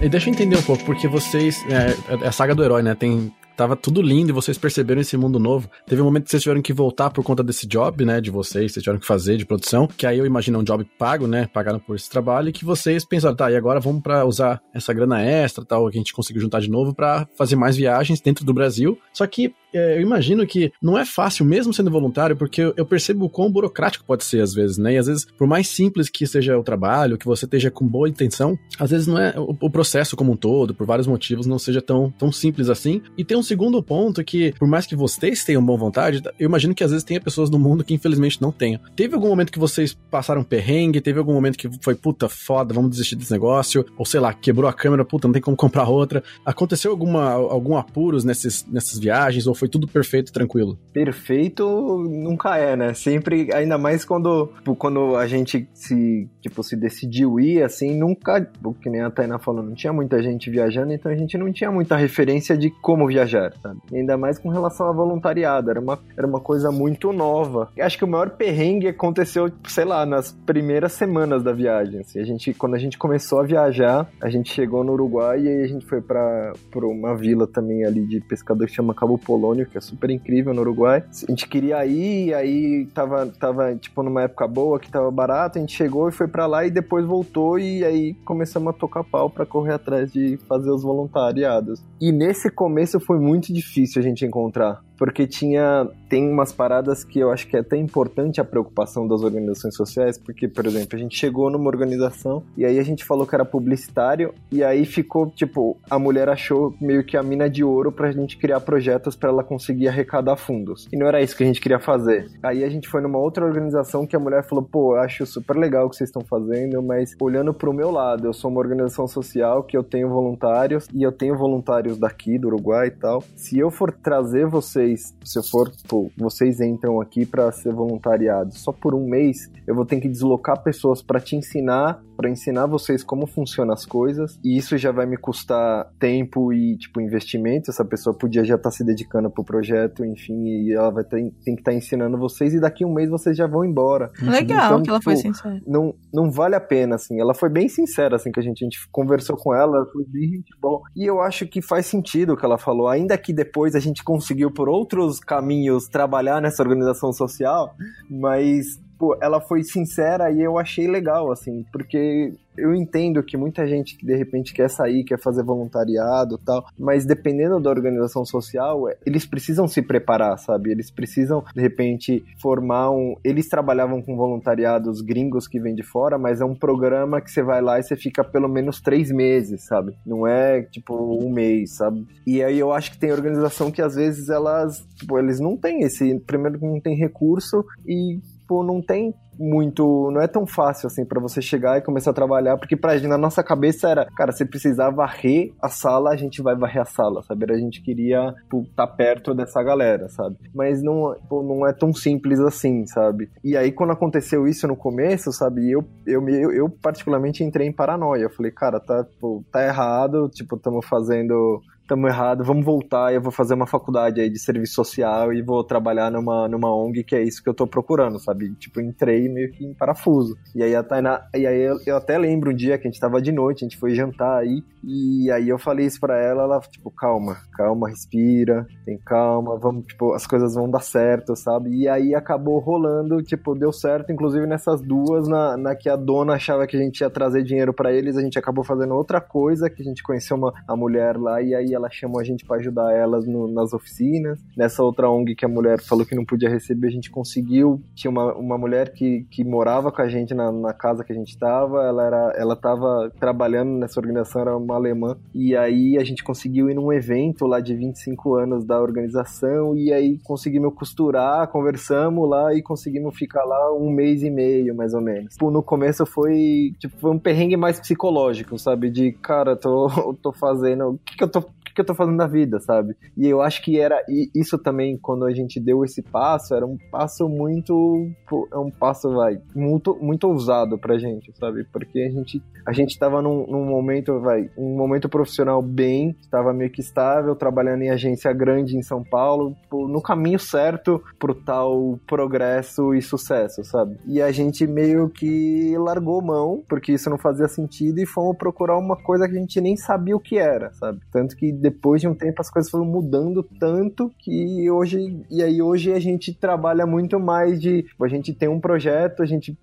A: E deixa eu entender um pouco, porque vocês. É, é a saga do herói, né? Tem tava tudo lindo e vocês perceberam esse mundo novo. Teve um momento que vocês tiveram que voltar por conta desse job, né, de vocês, vocês tiveram que fazer de produção, que aí eu imagino um job pago, né, pagaram por esse trabalho, e que vocês pensaram, tá, e agora vamos para usar essa grana extra, tal, que a gente conseguiu juntar de novo para fazer mais viagens dentro do Brasil. Só que é, eu imagino que não é fácil, mesmo sendo voluntário, porque eu, percebo o quão burocrático pode ser às vezes, né? E às vezes, por mais simples que seja o trabalho, que você esteja com boa intenção, às vezes não é o, o, processo como um todo, por vários motivos, não seja tão, tão simples assim. E tem um segundo ponto que, por mais que vocês tenham boa vontade, eu imagino que às vezes tenha pessoas no mundo que infelizmente não tenham. Teve algum momento que vocês passaram perrengue? Teve algum momento que foi, puta, foda, vamos desistir desse negócio? Ou sei lá, quebrou a câmera, puta, não tem como comprar outra. Aconteceu alguma, algum apuros nesses, nessas viagens? Ou foi tudo perfeito tranquilo?
E: Perfeito nunca é, né? Sempre, ainda mais quando, tipo, quando a gente se, tipo, se decidiu ir, assim, nunca, que nem a Tainá falou, não tinha muita gente viajando, então a gente não tinha muita referência de como viajar sabe? Ainda mais com relação a voluntariado, era uma, era uma coisa muito nova. Acho que o maior perrengue aconteceu, sei lá, nas primeiras semanas da viagem. Assim. A gente, quando a gente começou a viajar, a gente chegou no Uruguai e aí a gente foi para uma vila também ali de pescador que chama Cabo Que é super incrível no Uruguai. A gente queria ir, aí tava, tava tipo numa época boa que tava barato, a gente chegou e foi para lá e depois voltou e aí começamos a tocar pau para correr atrás de fazer os voluntariados. E nesse começo foi muito difícil a gente encontrar porque tinha tem umas paradas que eu acho que é até importante a preocupação das organizações sociais, porque, por exemplo, a gente chegou numa organização e aí a gente falou que era publicitário e aí ficou, tipo, a mulher achou meio que a mina de ouro pra gente criar projetos para ela conseguir arrecadar fundos. E não era isso que a gente queria fazer. Aí a gente foi numa outra organização que a mulher falou, pô, acho super legal o que vocês estão fazendo, mas olhando pro meu lado, eu sou uma organização social que eu tenho voluntários e eu tenho voluntários daqui, do Uruguai e tal. Se eu for trazer vocês vocês, se eu for, pô, vocês entram aqui para ser voluntariado só por um mês, eu vou ter que deslocar pessoas para te ensinar, para ensinar vocês como funcionam as coisas, e isso já vai me custar tempo e, tipo, investimento. Essa pessoa podia já estar tá se dedicando pro projeto, enfim, e ela vai ter, tem que estar tá ensinando vocês, e daqui um mês vocês já vão embora.
B: Legal então, que ela tipo, foi sincera.
E: Não, não vale a pena, assim. Ela foi bem sincera, assim, que a gente, a gente conversou com ela, ela foi bem gente bom. E eu acho que faz sentido o que ela falou, ainda que depois a gente conseguiu por outros caminhos trabalhar nessa organização social, mas pô, ela foi sincera e eu achei legal, assim, porque eu entendo que muita gente que de repente quer sair, quer fazer voluntariado tal, mas dependendo da organização social, eles precisam se preparar, sabe? Eles precisam, de repente, formar um. Eles trabalhavam com voluntariados gringos que vêm de fora, mas é um programa que você vai lá e você fica pelo menos três meses, sabe? Não é tipo um mês, sabe? E aí eu acho que tem organização que às vezes elas, tipo, eles não têm esse. Primeiro, não tem recurso e tipo, não tem muito. Não é tão fácil assim para você chegar e começar a trabalhar, porque pra gente, na nossa cabeça era, cara, você precisava varrer a sala, a gente vai varrer a sala, sabe? A gente queria estar tipo, tá perto dessa galera, sabe? Mas não, não é tão simples assim, sabe? E aí, quando aconteceu isso no começo, sabe, eu, eu, eu, eu particularmente entrei em paranoia. Eu falei, cara, tá, tipo, tá errado, tipo, estamos fazendo estamos errado, vamos voltar, eu vou fazer uma faculdade aí de serviço social e vou trabalhar numa, numa ONG que é isso que eu tô procurando, sabe? Tipo, entrei meio que em parafuso. E aí a Tainá, e aí eu, eu até lembro um dia que a gente tava de noite, a gente foi jantar aí, e aí eu falei isso pra ela, ela, tipo, calma, calma, respira, tem calma, vamos, tipo, as coisas vão dar certo, sabe? E aí acabou rolando, tipo, deu certo, inclusive nessas duas, na, na que a dona achava que a gente ia trazer dinheiro para eles, a gente acabou fazendo outra coisa, que a gente conheceu uma a mulher lá, e aí ela chamou a gente para ajudar elas no, nas oficinas. Nessa outra ONG que a mulher falou que não podia receber, a gente conseguiu. Tinha uma, uma mulher que, que morava com a gente na, na casa que a gente estava. Ela era, ela estava trabalhando nessa organização, era uma alemã. E aí a gente conseguiu ir num evento lá de 25 anos da organização. E aí conseguimos costurar, conversamos lá e conseguimos ficar lá um mês e meio, mais ou menos. Tipo, no começo foi, tipo, foi um perrengue mais psicológico, sabe? De, cara, tô, tô fazendo. O que, que eu tô que eu tô fazendo na vida, sabe? E eu acho que era isso também, quando a gente deu esse passo, era um passo muito. É um passo, vai, muito, muito ousado pra gente, sabe? Porque a gente, a gente tava num, num momento, vai, um momento profissional bem, estava meio que estável, trabalhando em agência grande em São Paulo, no caminho certo pro tal progresso e sucesso, sabe? E a gente meio que largou mão, porque isso não fazia sentido, e fomos procurar uma coisa que a gente nem sabia o que era, sabe? Tanto que depois de um tempo as coisas foram mudando tanto que hoje e aí hoje a gente trabalha muito mais de a gente tem um projeto, a gente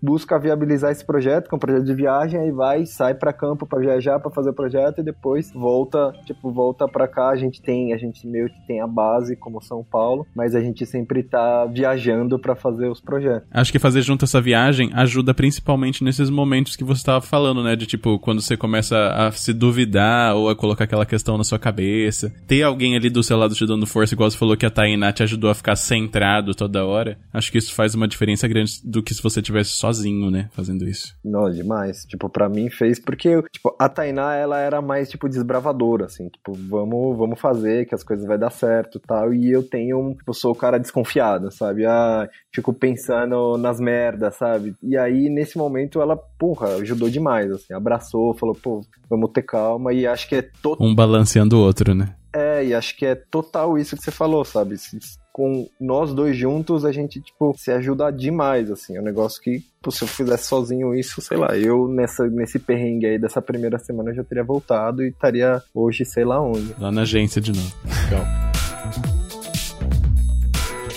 E: busca viabilizar esse projeto, que é um projeto de viagem, aí vai, sai para campo para viajar, para fazer o projeto e depois volta, tipo, volta para cá, a gente tem, a gente meio que tem a base como São Paulo, mas a gente sempre tá viajando para fazer os projetos.
C: Acho que fazer junto essa viagem ajuda principalmente nesses momentos que você estava falando, né, de tipo, quando você começa a se duvidar ou a colocar aquela questão questão na sua cabeça. Ter alguém ali do seu lado te dando força, igual você falou que a Tainá te ajudou a ficar centrado toda hora. Acho que isso faz uma diferença grande do que se você tivesse sozinho, né, fazendo isso.
E: Não, demais. Tipo, para mim fez porque, tipo, a Tainá, ela era mais, tipo, desbravadora, assim. Tipo, vamos, vamos fazer que as coisas vai dar certo tal. E eu tenho, eu sou o cara desconfiado, sabe? Ah, fico pensando nas merdas, sabe? E aí, nesse momento, ela, porra, ajudou demais, assim. Abraçou, falou, pô, vamos ter calma. E acho que é todo...
C: Um balanceando o outro, né?
E: É, e acho que é total isso que você falou, sabe? Se- Com nós dois juntos, a gente, tipo, se ajuda demais, assim. É um negócio que, pô, se eu fizesse sozinho isso, sei lá, eu nessa, nesse perrengue aí dessa primeira semana já teria voltado e estaria hoje, sei lá onde.
C: Lá na agência de novo.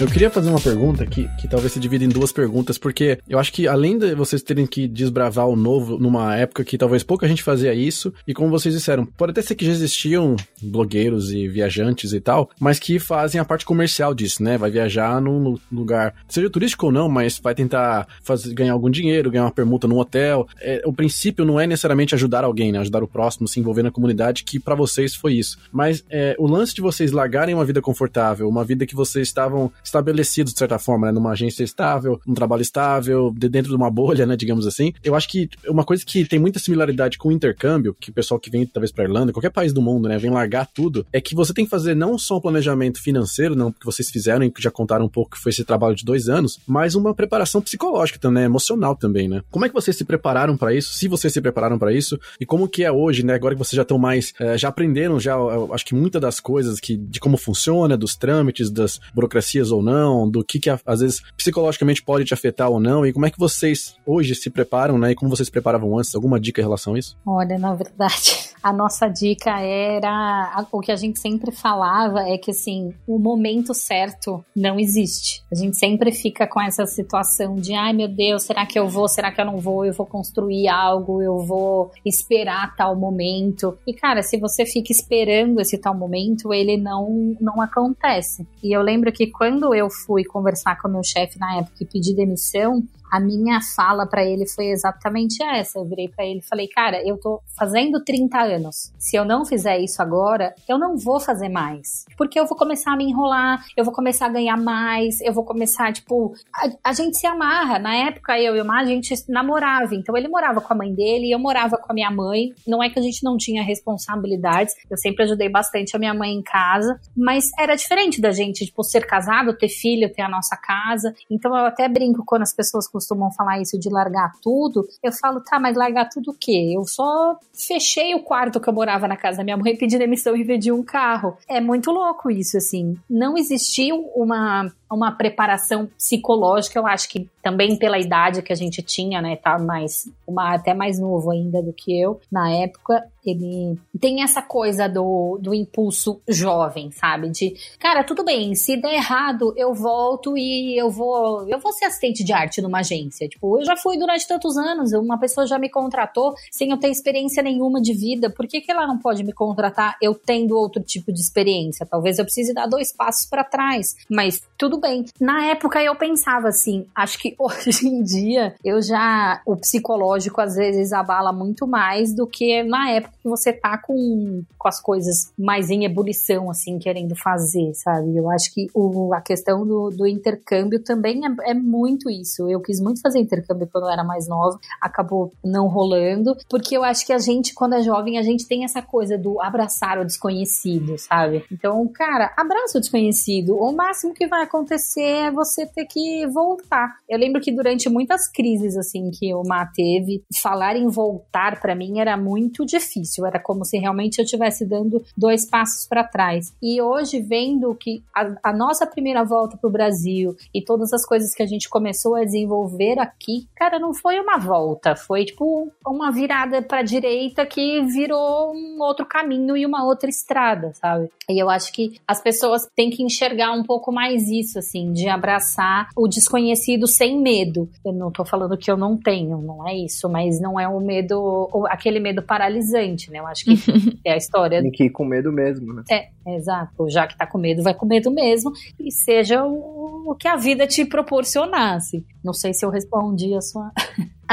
A: Eu queria fazer uma pergunta que, que talvez se divida em duas perguntas, porque eu acho que além de vocês terem que desbravar o novo numa época que talvez pouca gente fazia isso, e como vocês disseram, pode até ser que já existiam blogueiros e viajantes e tal, mas que fazem a parte comercial disso, né? Vai viajar num lu- lugar, seja turístico ou não, mas vai tentar fazer, ganhar algum dinheiro, ganhar uma permuta num hotel. É, o princípio não é necessariamente ajudar alguém, né? Ajudar o próximo, se envolver na comunidade, que pra vocês foi isso. Mas é, o lance de vocês largarem uma vida confortável, uma vida que vocês estavam estabelecidos de certa forma, né? Numa agência estável, um trabalho estável, de dentro de uma bolha, né? Digamos assim. Eu acho que uma coisa que tem muita similaridade com o intercâmbio, que o pessoal que vem talvez pra Irlanda, qualquer país do mundo, né? Vem largar tudo, é que você tem que fazer não só um planejamento financeiro, não que vocês fizeram e que já contaram um pouco que foi esse trabalho de dois anos, mas uma preparação psicológica também, emocional também, né? Como é que vocês se prepararam pra isso? Se vocês se prepararam pra isso e como que é hoje, né? Agora que vocês já estão mais, eh, já aprenderam já, acho que muitas das coisas que de como funciona, dos trâmites, das burocracias ou não, do que que às vezes psicologicamente pode te afetar ou não e como é que vocês hoje se preparam, né? E como vocês se preparavam antes? Alguma dica em relação a isso?
D: Olha, na verdade, a nossa dica era o que a gente sempre falava é que assim, o momento certo não existe. A gente sempre fica com essa situação de, ai meu Deus, será que eu vou? Será que eu não vou? Eu vou construir algo, eu vou esperar tal momento. E cara, se você fica esperando esse tal momento, ele não não acontece. E eu lembro que quando eu fui conversar com o meu chefe na época e pedir demissão, a minha fala pra ele foi exatamente essa. Eu virei pra ele e falei, cara, eu tô fazendo 30 anos. Se eu não fizer isso agora, eu não vou fazer mais. Porque eu vou começar a me enrolar, eu vou começar a ganhar mais, eu vou começar, tipo, a, a gente se amarra. Na época, eu e o Mar, a gente namorava. Então ele morava com a mãe dele e eu morava com a minha mãe. Não é que a gente não tinha responsabilidades. Eu sempre ajudei bastante a minha mãe em casa. Mas era diferente da gente, tipo, ser casado, ter filho, ter a nossa casa. Então eu até brinco quando as pessoas costumam falar isso de largar tudo. Eu falo, tá, mas largar tudo o quê? Eu só fechei o quarto que eu morava na casa da minha mãe, pedi demissão e vendi um carro. É muito louco isso, assim. Não existiu uma uma preparação psicológica, eu acho que também pela idade que a gente tinha, né, tá mais, uma, até mais novo ainda do que eu, na época, ele tem essa coisa do, do impulso jovem, sabe, de, cara, tudo bem, se der errado, eu volto e eu vou, eu vou ser assistente de arte numa agência, tipo, eu já fui durante tantos anos, uma pessoa já me contratou sem eu ter experiência nenhuma de vida, por que que ela não pode me contratar eu tendo outro tipo de experiência? Talvez eu precise dar dois passos para trás, mas tudo bem. Na época eu pensava assim, acho que hoje em dia eu já o psicológico às vezes abala muito mais do que na época que você tá com, com as coisas mais em ebulição assim, querendo fazer, sabe? Eu acho que o, a questão do, do intercâmbio também é, é muito isso. Eu quis muito fazer intercâmbio quando eu era mais nova, acabou não rolando, porque eu acho que a gente quando é jovem, a gente tem essa coisa do abraçar o desconhecido, sabe? Então, cara, abraça o desconhecido. O máximo que vai acontecer é você ter que voltar. Eu lembro que durante muitas crises assim que o Má teve, falar em voltar para mim era muito difícil. Era como se realmente eu estivesse dando dois passos para trás. E hoje vendo que a, a nossa primeira volta pro Brasil e todas as coisas que a gente começou a desenvolver aqui, cara, não foi uma volta, foi tipo uma virada para direita que virou um outro caminho e uma outra estrada, sabe? E eu acho que as pessoas têm que enxergar um pouco mais isso, assim, de abraçar o desconhecido sem medo. Eu não tô falando que eu não tenho, não é isso, mas não é o medo, aquele medo paralisante, né? Eu acho que é a história.
E: Tem que ir com medo mesmo, né?
D: É, exato. Já que tá com medo, vai com medo mesmo. E seja o, o que a vida te proporcionasse. Não sei se eu respondi a sua,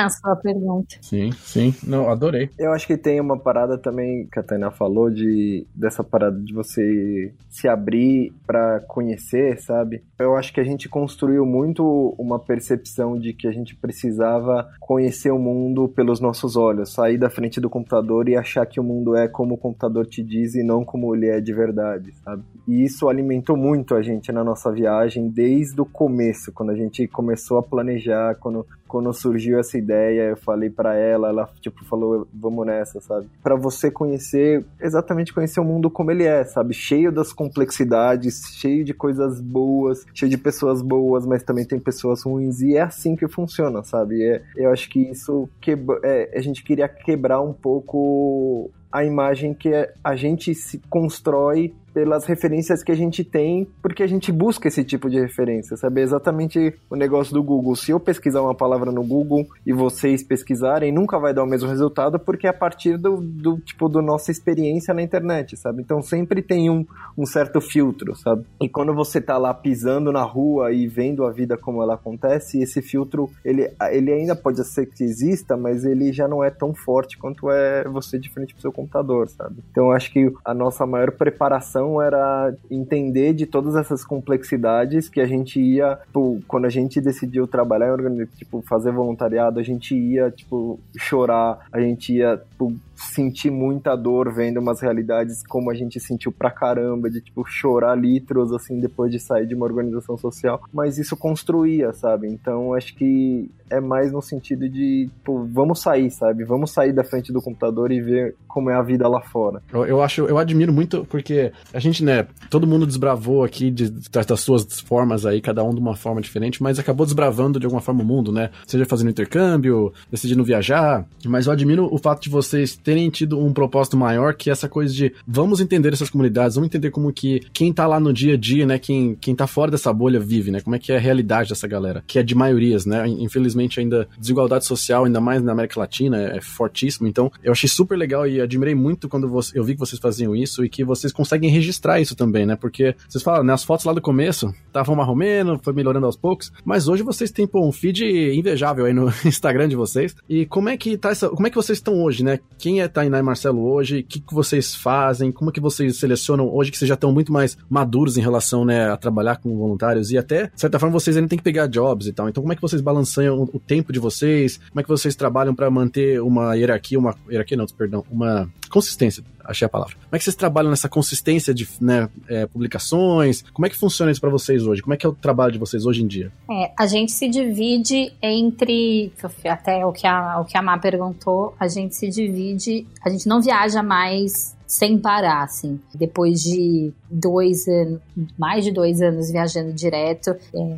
D: a sua pergunta.
A: Sim, sim. Não, adorei.
E: Eu acho que tem uma parada também que a Tainá falou de dessa parada de você se abrir para conhecer, sabe? Eu acho que a gente construiu muito uma percepção de que a gente precisava conhecer o mundo pelos nossos olhos, sair da frente do computador e achar que o mundo é como o computador te diz e não como ele é de verdade, sabe? E isso alimentou muito a gente na nossa viagem desde o começo, quando a gente começou a planejar, quando quando surgiu essa ideia ideia, eu falei para ela, ela tipo falou, vamos nessa, sabe? Para você conhecer, exatamente conhecer o mundo como ele é, sabe? Cheio das complexidades, cheio de coisas boas, cheio de pessoas boas, mas também tem pessoas ruins e é assim que funciona, sabe? É, eu acho que isso que é, a gente queria quebrar um pouco a imagem que a gente se constrói pelas referências que a gente tem, porque a gente busca esse tipo de referência, sabe? É exatamente o negócio do Google. Se eu pesquisar uma palavra no Google e vocês pesquisarem, nunca vai dar o mesmo resultado, porque é a partir do, do tipo, da nossa experiência na internet, sabe? Então sempre tem um, um certo filtro, sabe? E quando você tá lá pisando na rua e vendo a vida como ela acontece, esse filtro, ele, ele ainda pode ser que exista, mas ele já não é tão forte quanto é você de frente pro seu computador, sabe? Então acho que a nossa maior preparação era entender de todas essas complexidades que a gente ia, tipo, quando a gente decidiu trabalhar em tipo, fazer voluntariado, a gente ia, tipo, chorar, a gente ia, tipo, sentir muita dor vendo umas realidades como a gente sentiu pra caramba, de, tipo, chorar litros, assim, depois de sair de uma organização social, mas isso construía, sabe? Então, acho que é mais no sentido de, tipo, vamos sair, sabe? Vamos sair da frente do computador e ver como é a vida lá fora.
A: Eu, eu acho, eu admiro muito, porque a gente, né, todo mundo desbravou aqui de, das suas formas aí, cada um de uma forma diferente, mas acabou desbravando de alguma forma o mundo, né? Seja fazendo intercâmbio, decidindo viajar, mas eu admiro o fato de vocês terem tido um propósito maior, que é essa coisa de vamos entender essas comunidades, vamos entender como que quem tá lá no dia a dia, né, quem, quem tá fora dessa bolha vive, né? Como é que é a realidade dessa galera, que é de maiorias, né? Infelizmente ainda desigualdade social, ainda mais na América Latina, é fortíssimo. Então, eu achei super legal e admirei muito quando eu vi que vocês faziam isso e que vocês conseguem registrar isso também, né? Porque vocês falam, né, as fotos lá do começo estavam marromeno, foi melhorando aos poucos, mas hoje vocês têm pô, um feed invejável aí no Instagram de vocês. E como é que tá essa, como é que vocês estão hoje, né? Quem é Tainá e Marcelo hoje? O que, que vocês fazem? Como que vocês selecionam hoje que vocês já estão muito mais maduros em relação, né, a trabalhar com voluntários e até, de certa forma, vocês ainda têm que pegar jobs e tal. Então, como é que vocês balançam o tempo de vocês? Como é que vocês trabalham para manter uma hierarquia, uma hierarquia não, perdão, uma consistência achei a palavra. Como é que vocês trabalham nessa consistência de né, é, publicações? Como é que funciona isso para vocês hoje? Como é que é o trabalho de vocês hoje em dia?
D: É, a gente se divide entre, até o que a, o que a Má perguntou, a gente se divide, a gente não viaja mais sem parar, assim. Depois de dois anos, mais de dois anos viajando direto, é,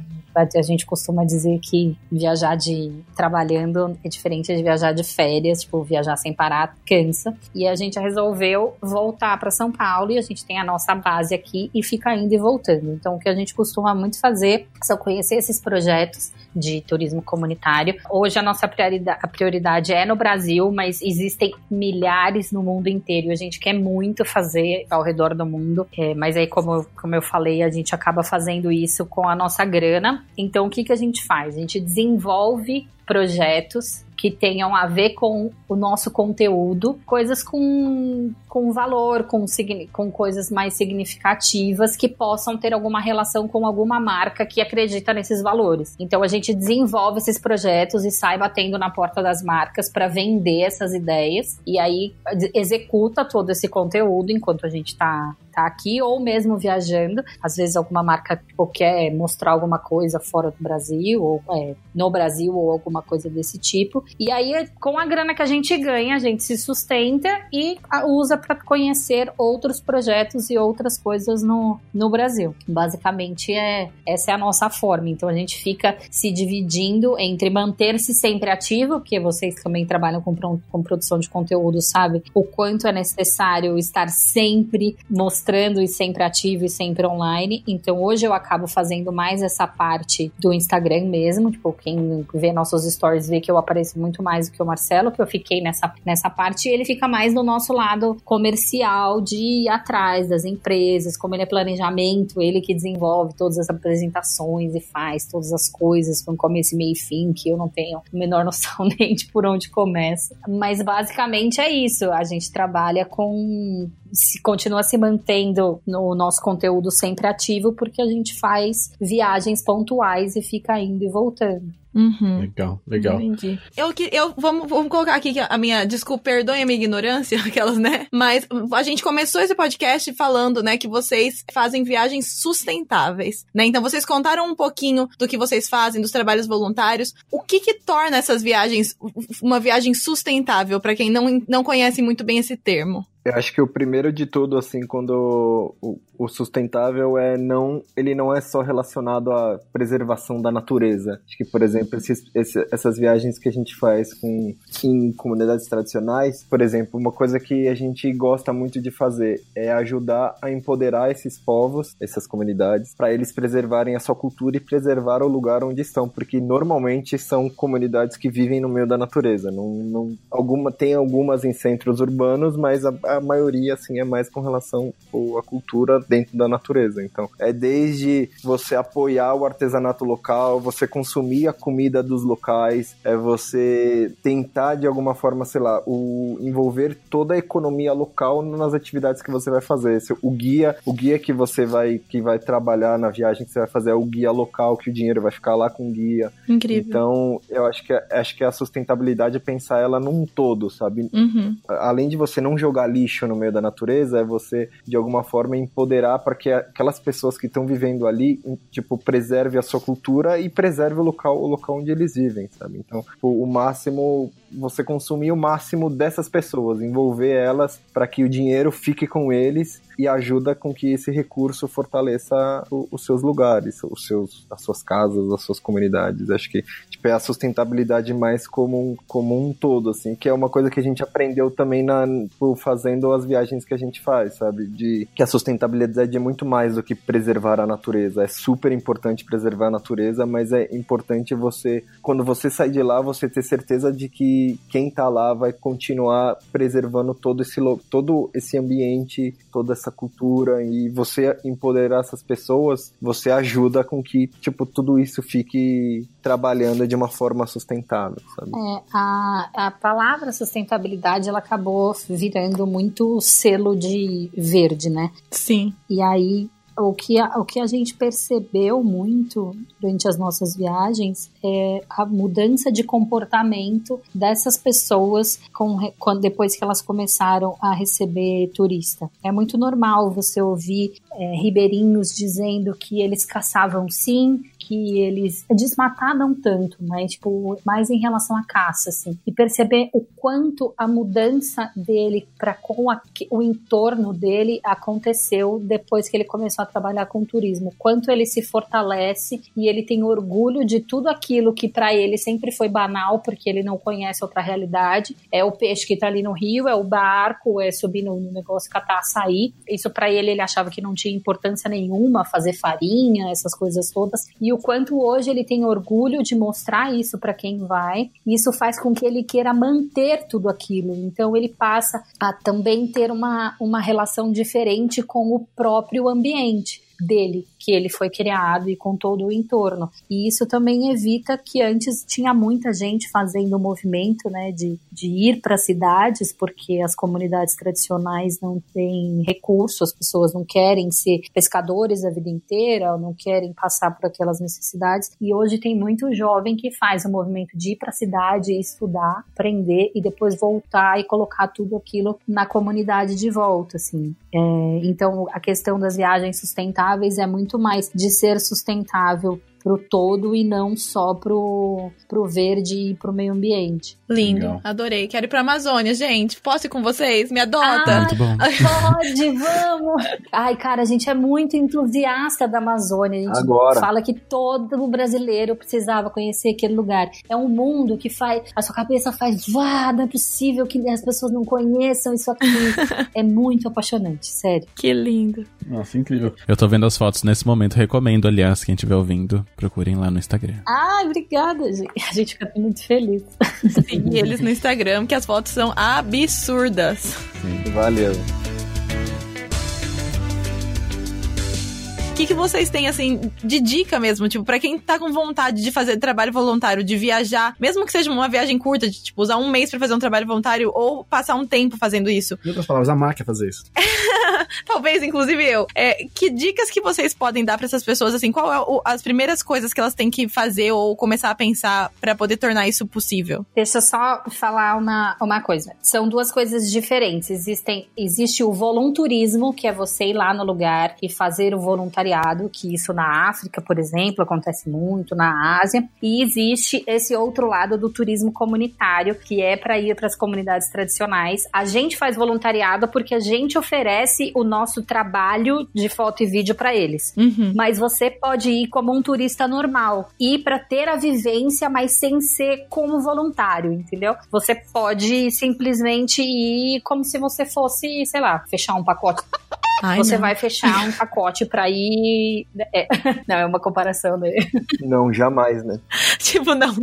D: a gente costuma dizer que viajar de trabalhando é diferente de viajar de férias, tipo, viajar sem parar cansa. E a gente resolveu voltar para São Paulo e a gente tem a nossa base aqui e fica indo e voltando. Então, o que a gente costuma muito fazer são conhecer esses projetos de turismo comunitário. Hoje a nossa prioridade, a prioridade é no Brasil, mas existem milhares no mundo inteiro e a gente quer muito fazer ao redor do mundo. É, mas aí, como, como eu falei, a gente acaba fazendo isso com a nossa grana. Então, o que, que a gente faz? A gente desenvolve projetos que tenham a ver com o nosso conteúdo, coisas com, com valor, com, com coisas mais significativas que possam ter alguma relação com alguma marca que acredita nesses valores. Então a gente desenvolve esses projetos e sai batendo na porta das marcas para vender essas ideias e aí executa todo esse conteúdo enquanto a gente está tá aqui ou mesmo viajando. Às vezes alguma marca tipo, quer mostrar alguma coisa fora do Brasil ou é, no Brasil ou alguma coisa desse tipo. E aí, com a grana que a gente ganha, a gente se sustenta e usa para conhecer outros projetos e outras coisas no, no Brasil. Basicamente, é essa é a nossa forma. Então, a gente fica se dividindo entre manter-se sempre ativo, porque vocês também trabalham com, com produção de conteúdo, sabe? O quanto é necessário estar sempre mostrando e sempre ativo e sempre online. Então, hoje eu acabo fazendo mais essa parte do Instagram mesmo. Tipo, quem vê nossos stories vê que eu apareço muito mais do que o Marcelo, que eu fiquei nessa, nessa parte, e ele fica mais no nosso lado comercial de ir atrás das empresas, como ele é planejamento, ele que desenvolve todas as apresentações e faz todas as coisas com começo, meio e fim, que eu não tenho a menor noção nem de por onde começa. Mas basicamente é isso, a gente trabalha com se continua se mantendo no nosso conteúdo sempre ativo porque a gente faz viagens pontuais e fica indo e voltando.
B: Uhum.
A: Legal, legal.
B: Entendi. Eu, que- eu vamos, vamos colocar aqui a minha. Desculpa, perdoem a minha ignorância, aquelas, né? Mas a gente começou esse podcast falando, né, que vocês fazem viagens sustentáveis, né? Então vocês contaram um pouquinho do que vocês fazem, dos trabalhos voluntários. O que que torna essas viagens uma viagem sustentável, pra quem não, não conhece muito bem esse termo?
E: Eu acho que o primeiro de tudo, assim, quando o, o sustentável é não. Ele não é só relacionado à preservação da natureza. Acho que, por exemplo, esses- esse- essas viagens que a gente faz com, em comunidades tradicionais, por exemplo, uma coisa que a gente gosta muito de fazer é ajudar a empoderar esses povos, essas comunidades, para eles preservarem a sua cultura e preservar o lugar onde estão, porque normalmente são comunidades que vivem no meio da natureza. Não, não, alguma, tem algumas em centros urbanos, mas a, a maioria assim é mais com relação à cultura dentro da natureza. Então, é desde você apoiar o artesanato local, você consumir a comida dos locais, é você tentar de alguma forma, sei lá, o, envolver toda a economia local nas atividades que você vai fazer. Se O guia, o guia que você vai que vai trabalhar na viagem que você vai fazer é o guia local, que o dinheiro vai ficar lá com o guia.
B: Incrível.
E: Então, eu acho que acho que a sustentabilidade é pensar ela num todo, sabe?
B: Uhum.
E: além de você não jogar lixo no meio da natureza, é você de alguma forma empoderar para que aquelas pessoas que estão vivendo ali, tipo, preserve a sua cultura e preserve o local, o local onde eles vivem, sabe? Então, tipo, o máximo você consumir o máximo dessas pessoas, envolver elas para que o dinheiro fique com eles e ajuda com que esse recurso fortaleça o- os seus lugares, os seus, as suas casas, as suas comunidades. Acho que tipo, é a sustentabilidade mais como um, como um todo, assim, que é uma coisa que a gente aprendeu também na, tipo, fazendo as viagens que a gente faz, sabe? De que a sustentabilidade é muito mais do que preservar a natureza. É super importante preservar a natureza, mas é importante você, quando você sair de lá, você ter certeza de que quem tá lá vai continuar preservando todo esse, todo esse ambiente, toda essa cultura e você empoderar essas pessoas, você ajuda com que, tipo, tudo isso fique trabalhando de uma forma sustentável, sabe?
D: É, a, a palavra sustentabilidade ela acabou virando muito selo de verde, né?
B: Sim.
D: E aí o que, a, o que a gente percebeu muito durante as nossas viagens é a mudança de comportamento dessas pessoas com, quando, depois que elas começaram a receber turista. É muito normal você ouvir é, ribeirinhos dizendo que eles caçavam sim, que eles desmatar não tanto, mas tipo mais em relação à caça, assim, e perceber o quanto a mudança dele para com a- o entorno dele aconteceu depois que ele começou a trabalhar com turismo, quanto ele se fortalece e ele tem orgulho de tudo aquilo que para ele sempre foi banal porque ele não conhece outra realidade, é o peixe que tá ali no rio, é o barco, é subir no no negócio catar açaí. Isso para ele ele achava que não tinha importância nenhuma fazer farinha, essas coisas todas. E o quanto hoje ele tem orgulho de mostrar isso para quem vai. Isso faz com que ele queira manter tudo aquilo. Então ele passa a também ter uma, uma relação diferente com o próprio ambiente dele, que ele foi criado e com todo o entorno. E isso também evita que antes tinha muita gente fazendo o movimento, né, de, de ir para cidades, porque as comunidades tradicionais não têm recursos, as pessoas não querem ser pescadores a vida inteira, não querem passar por aquelas necessidades. E hoje tem muito jovem que faz o movimento de ir para a cidade, estudar, aprender e depois voltar e colocar tudo aquilo na comunidade de volta, assim. É, então, a questão das viagens sustentáveis é muito mais de ser sustentável pro todo e não só pro, pro verde e pro meio ambiente.
B: Lindo.
A: Legal.
B: Adorei. Quero ir pra Amazônia, gente. Posso ir com vocês? Me adota.
D: Ah,
C: Muito bom.
D: Pode, vamos! Ai, cara, a gente é muito entusiasta da Amazônia. A gente
E: Agora.
D: fala que todo brasileiro precisava conhecer aquele lugar. É um mundo que faz. A sua cabeça faz. Vá, não é possível que as pessoas não conheçam isso aqui. é muito apaixonante, sério.
B: Que lindo.
A: Nossa, incrível.
C: Eu tô vendo as fotos nesse momento, recomendo, aliás, quem estiver ouvindo, procurem lá no Instagram.
D: Ai, obrigada, gente. A gente fica muito feliz.
B: Seguir eles no Instagram, que as fotos são absurdas.
E: Valeu.
B: O que, que vocês têm, assim, de dica mesmo? Tipo, pra quem tá com vontade de fazer trabalho voluntário, de viajar, mesmo que seja uma viagem curta, de, tipo, usar um mês pra fazer um trabalho voluntário ou passar um tempo fazendo isso.
A: Em outras palavras, a máquina fazer isso.
B: talvez inclusive eu. É, que dicas que vocês podem dar para essas pessoas assim? Qual é o, as primeiras coisas que elas têm que fazer ou começar a pensar para poder tornar isso possível?
D: Deixa eu só falar uma, uma coisa. São duas coisas diferentes. Existem, existe o volunturismo, que é você ir lá no lugar e fazer o voluntariado, que isso na África, por exemplo, acontece muito, na Ásia. E existe esse outro lado do turismo comunitário, que é para ir para as comunidades tradicionais. A gente faz voluntariado porque a gente oferece o nosso trabalho de foto e vídeo para eles.
B: Uhum.
D: Mas você pode ir como um turista normal, ir para ter a vivência, mas sem ser como voluntário, entendeu? Você pode simplesmente ir como se você fosse, sei lá, fechar um pacote.
B: Ai,
D: você
B: não.
D: vai fechar um pacote para ir. é, não, é uma comparação, né?
E: Não, jamais, né?
B: tipo, não.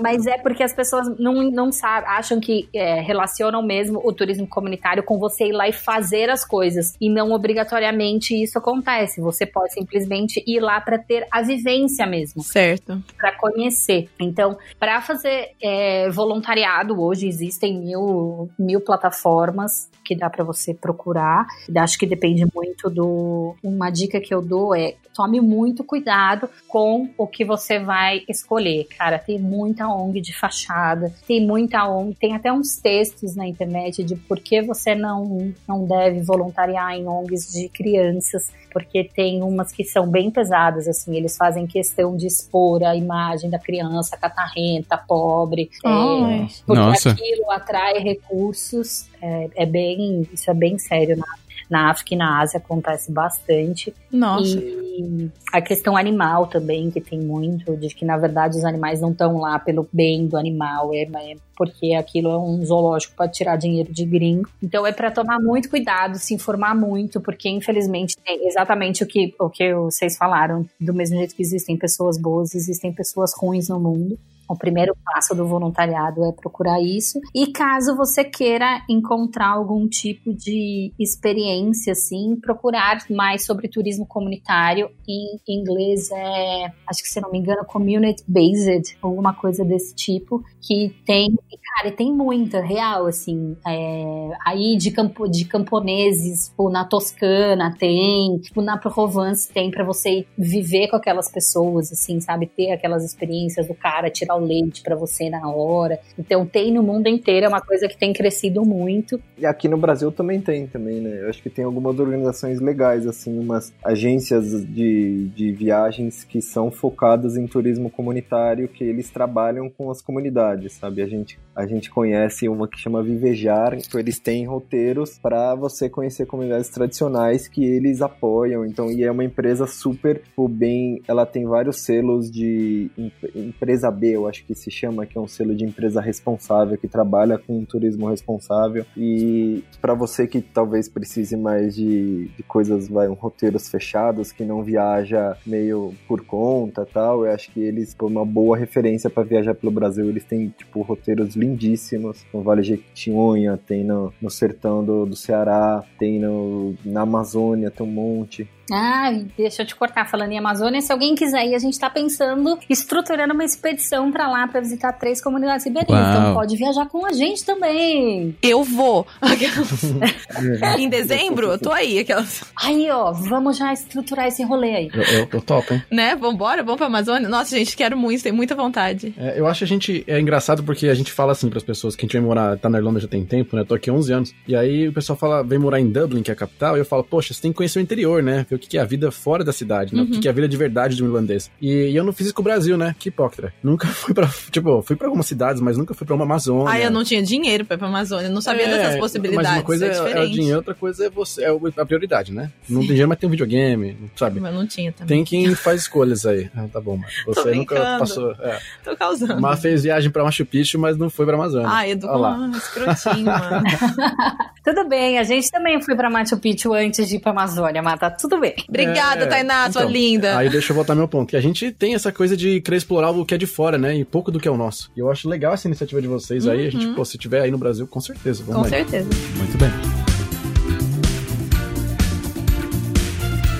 D: Mas é porque as pessoas não, não sabem, acham que é, relacionam mesmo o turismo comunitário com você ir lá e fazer as coisas. E não obrigatoriamente isso acontece. Você pode simplesmente ir lá para ter a vivência mesmo.
B: Certo.
D: para conhecer. Então, para fazer é, voluntariado, hoje existem mil, mil plataformas que dá para você procurar. Acho que depende muito do. Uma dica que eu dou é tome muito cuidado com o que você vai escolher. Cara, tem muita ONG de fachada, tem muita ONG, tem até uns textos na internet de por que você não, não deve voluntariar em ONGs de crianças, porque tem umas que são bem pesadas, assim, eles fazem questão de expor a imagem da criança catarrenta, pobre, é, porque
C: Nossa.
D: aquilo atrai recursos, é, é bem, isso é bem sério na, na África e na Ásia acontece bastante.
B: Nossa.
D: E a questão animal também, que tem muito, de que na verdade os animais não estão lá pelo bem do animal, é, é porque aquilo é um zoológico para tirar dinheiro de gringo. Então é para tomar muito cuidado, se informar muito, porque infelizmente é exatamente o que, o que vocês falaram, do mesmo jeito que existem pessoas boas, existem pessoas ruins no mundo. O primeiro passo do voluntariado é procurar isso. E caso você queira encontrar algum tipo de experiência, assim, procurar mais sobre turismo comunitário. Em inglês é, acho que se não me engano, community based, alguma coisa desse tipo, que tem, cara, tem muita, real, assim. é, aí de, campo, de camponeses, tipo, na Toscana tem, tipo, na Provence tem para você viver com aquelas pessoas, assim, sabe? Ter aquelas experiências do cara tirar o leite para você na hora. Então tem no mundo inteiro, é uma coisa que tem crescido muito.
E: E aqui no Brasil também tem, também, né? Eu acho que tem algumas organizações legais, assim, umas agências de, de viagens que são focadas em turismo comunitário, que eles trabalham com as comunidades, sabe? A gente, a gente conhece uma que chama Vivejar, então eles têm roteiros para você conhecer comunidades tradicionais que eles apoiam, então, e é uma empresa super, tipo, bem, ela tem vários selos de em- empresa B, eu acho que se chama, que é um selo de empresa responsável, que trabalha com turismo responsável. E para você que talvez precise mais de, de coisas, vai, um roteiros fechados, que não viaja meio por conta tal, eu acho que eles, por uma boa referência para viajar pelo Brasil, eles têm, tipo, roteiros lindíssimos. No Vale Jequitinhonha, tem no, no sertão do, do Ceará, tem no, na Amazônia, tem um monte.
D: Ah, deixa eu te cortar falando em Amazônia. Se alguém quiser ir, a gente tá pensando, estruturando uma expedição pra lá pra visitar três comunidades ribeirinhas.
C: Uau.
D: Então pode viajar com a gente também.
B: Eu vou. em dezembro, eu tô aí. Aquelas,
D: Aí, ó, vamos já estruturar esse rolê aí.
A: Eu, eu, eu topo, hein?
B: né? Vambora, vamos pra Amazônia. Nossa, gente, quero muito, tenho muita vontade.
A: É, eu acho que a gente é engraçado porque a gente fala assim pras pessoas que a gente vem morar, tá na Irlanda já tem tempo, né? Eu tô aqui há 11 anos. E aí o pessoal fala, vem morar em Dublin, que é a capital, e eu falo, poxa, você tem que conhecer o interior, né? O que é a vida fora da cidade, né? O que é a vida de verdade de um irlandês. E, e eu não fiz isso com o Brasil, né? Que hipócrita. Nunca fui pra, tipo, fui pra algumas cidades, mas nunca fui pra uma Amazônia.
B: Ai, eu não tinha dinheiro pra ir pra Amazônia, eu não sabia
A: É,
B: dessas possibilidades.
A: Mas uma coisa
B: é
A: é, é o
B: diferente.
A: dinheiro, outra coisa é você, é a prioridade, né? Não tem dinheiro, mas tem um videogame, sabe?
B: Mas não tinha também.
A: Tem quem faz escolhas aí. Ah, tá bom, mas você nunca passou. É.
B: Tô causando.
A: Mas fez viagem pra Machu Picchu, mas não foi pra Amazônia.
B: Ah, Edu, ah, escrotinho, mano.
D: Tudo bem, a gente também foi pra Machu Picchu antes de ir pra Amazônia, mas tá tudo bem.
B: Obrigada,
A: É,
B: Tainá, sua
A: então,
B: linda.
A: Aí deixa eu voltar meu ponto. Que a gente tem essa coisa de querer explorar o que é de fora, né? E pouco do que é o nosso. E eu acho legal essa iniciativa de vocês aí. A gente, pô, se tiver aí no Brasil, com certeza. Vamos
B: Com
A: aí.
B: certeza.
C: Muito bem.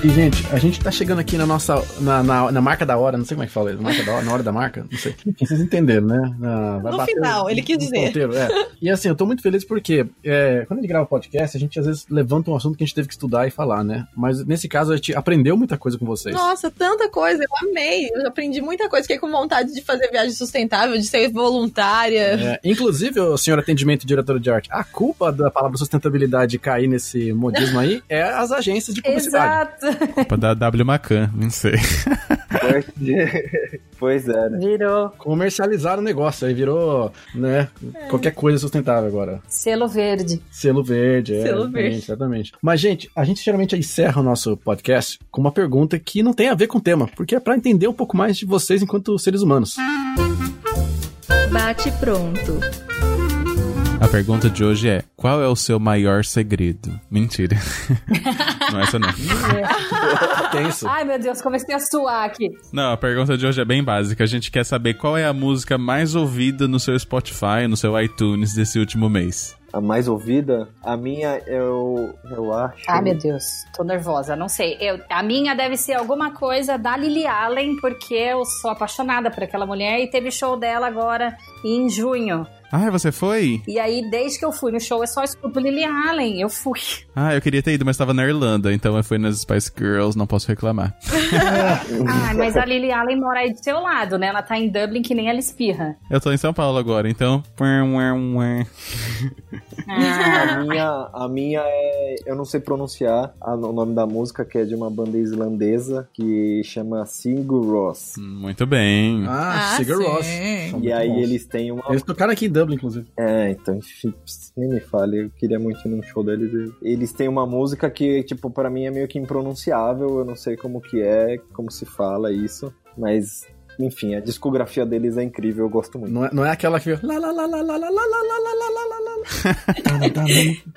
A: E, gente, a gente tá chegando aqui na nossa. Na, na, na marca da hora, não sei como é que fala isso. Marca da hora, na hora da marca, não sei. Enfim, vocês entenderam, né? Na- vai
B: No final, ele quis dizer.
A: ponteiro, é. E assim, eu tô muito feliz porque é, quando a gente grava podcast, a gente às vezes levanta um assunto que a gente teve que estudar e falar, né? Mas nesse caso a gente aprendeu muita coisa com vocês.
B: Nossa, tanta coisa, eu amei. Eu aprendi muita coisa, fiquei com vontade de fazer viagem sustentável, de ser voluntária.
A: É, inclusive, o senhor atendimento diretor de arte, a culpa da palavra sustentabilidade cair nesse modismo aí é as agências de publicidade.
D: Exato.
C: Culpa da W Macan, não sei.
E: pois é, né?
D: Virou
A: Comercializaram o negócio, aí virou, né, qualquer coisa sustentável agora.
D: selo verde.
A: Selo verde, é.
B: Selo
A: exatamente,
B: verde.
A: Exatamente. Mas, gente, a gente geralmente encerra o nosso podcast com uma pergunta que não tem a ver com o tema, porque é pra entender um pouco mais de vocês enquanto seres humanos.
B: Bate pronto.
C: A pergunta de hoje é: qual é o seu maior segredo? Mentira. não é essa não.
A: Tenso.
D: Ai, meu Deus, comecei a suar aqui.
C: Não, a pergunta de hoje é bem básica. A gente quer saber qual é a música mais ouvida no seu Spotify, no seu iTunes desse último mês.
E: A mais ouvida, a minha eu, eu acho.
D: Ai, meu Deus, tô nervosa. Não sei. Eu, a minha deve ser alguma coisa da Lily Allen, porque eu sou apaixonada por aquela mulher e teve show dela agora em junho.
C: Ah, você foi?
D: E aí, desde que eu fui no show, eu só escuto Lily Allen. Eu fui.
C: Ah, eu queria ter ido, mas tava na Irlanda, então eu fui nas Spice Girls, não posso reclamar.
D: Ah, mas a Lily Allen mora aí do seu lado, né? Ela tá em Dublin que nem ela espirra.
C: Eu tô em São Paulo agora, então.
E: A minha, a minha é. Eu não sei pronunciar a- o nome da música, que é de uma banda islandesa que chama Sigur Rós.
C: Muito bem.
A: Ah,
B: Ah,
A: Sigur
B: sim.
A: Ross.
E: E aí
A: bons.
E: eles têm uma.
A: Eles tocaram aqui em Dublin, inclusive.
E: É, então, enfim, nem me fale, eu queria muito ir num show deles. Eles têm uma música que, tipo, pra mim é meio que impronunciável, eu não sei como que é, como se fala isso, mas, enfim, a discografia deles é incrível, eu gosto muito.
A: Não é, não é aquela que.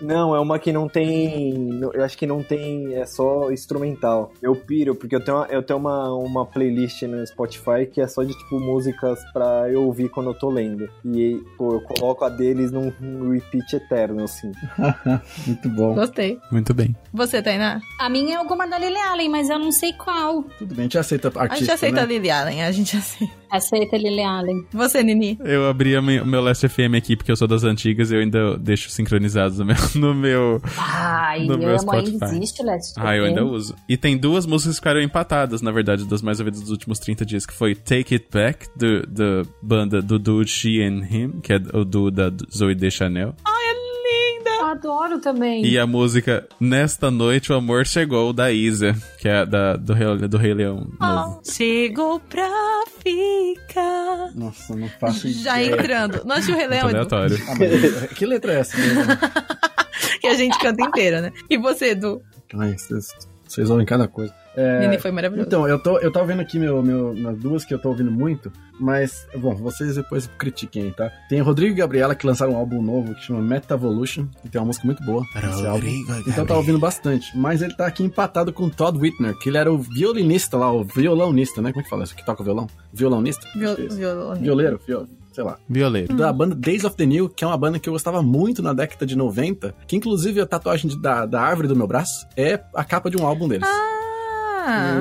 E: não, é uma que não tem. Eu acho que não tem. É só instrumental. Eu piro, porque eu tenho, uma, eu tenho uma, uma playlist no Spotify que é só de tipo músicas pra eu ouvir quando eu tô lendo. E pô, eu coloco a deles num, num repeat eterno, assim.
A: muito bom.
B: Gostei.
C: Muito bem.
B: Você, Tainá?
D: A minha é alguma da Lily Allen, mas eu não sei qual.
A: Tudo bem, a gente aceita artista.
B: A gente aceita
A: né?
B: a Lily Allen, a gente aceita.
D: Aceita Lily Allen.
B: Você, Nini?
C: Eu abri o meu Last FM aqui porque eu sou das antigas e eu ainda deixo sincronizados no meu. No meu...
D: Ai,
C: No meu
D: amo, ainda
C: Spotify.
D: existe o Last
C: Ah, eu ainda
D: FM.
C: uso. E tem duas músicas que ficaram empatadas, na verdade, das mais ouvidas dos últimos 30 dias, que foi Take It Back, do, da banda do dude She and Him, que é o duo da Zoe Deschanel.
D: Adoro também.
C: E a música Nesta Noite o Amor Chegou, da Isa, que é da, do, Rei, do Rei Leão novo.
B: Chegou pra ficar.
A: Nossa, não faço
B: Já
A: ideia.
B: entrando. Não assistiu o Rei Leão,
C: aleatório.
A: Ah, que letra é essa?
B: que a gente canta inteira, né? E você, Edu?
A: Ai, vocês, vocês ouvem cada coisa. É,
B: Nini foi maravilhoso.
A: Então, eu, tô, eu tava vendo aqui meu, meu, nas duas que eu tô ouvindo muito, mas, bom, vocês depois critiquem, tá? Tem o Rodrigo e Gabriela que lançaram um álbum novo que chama Metavolution, que tem uma música muito boa. esse álbum. Então eu tava ouvindo bastante. Mas ele tá aqui empatado com o Todd Whitner, que ele era o violinista lá, o violonista, né? Como é que fala isso? Que toca o violão? Violonista?
B: Viol,
A: é. Violeiro, viol, sei lá.
C: Violeiro.
A: Da banda Days of the New, que é uma banda que eu gostava muito na década de 90, que inclusive a tatuagem de- da, da árvore do meu braço é a capa de um álbum deles.
B: Ah,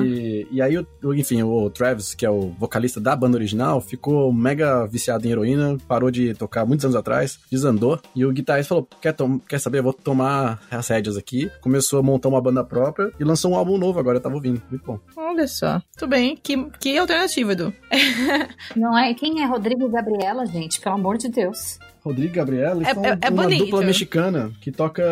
A: E, e aí, o- enfim, o Travis, que é o vocalista da banda original, ficou mega viciado em heroína, parou de tocar muitos anos atrás, desandou. E o guitarrista falou: Quer, quer saber? Eu vou tomar as rédeas aqui. Começou a montar uma banda própria e lançou um álbum novo agora, eu tava ouvindo. Muito bom.
B: olha só. Tudo bem. Que, que alternativa, Edu?
D: Não é? Quem é Rodrigo e Gabriela, gente? Pelo amor de Deus.
A: Rodrigo e Gabriela eles
B: É-
A: são
B: é- é
A: uma
B: bonito.
A: dupla mexicana que toca